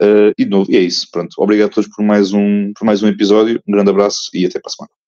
Uh, e de novo, e é isso. Pronto. Obrigado a todos por mais um, por mais um episódio. Um grande abraço e até para a semana.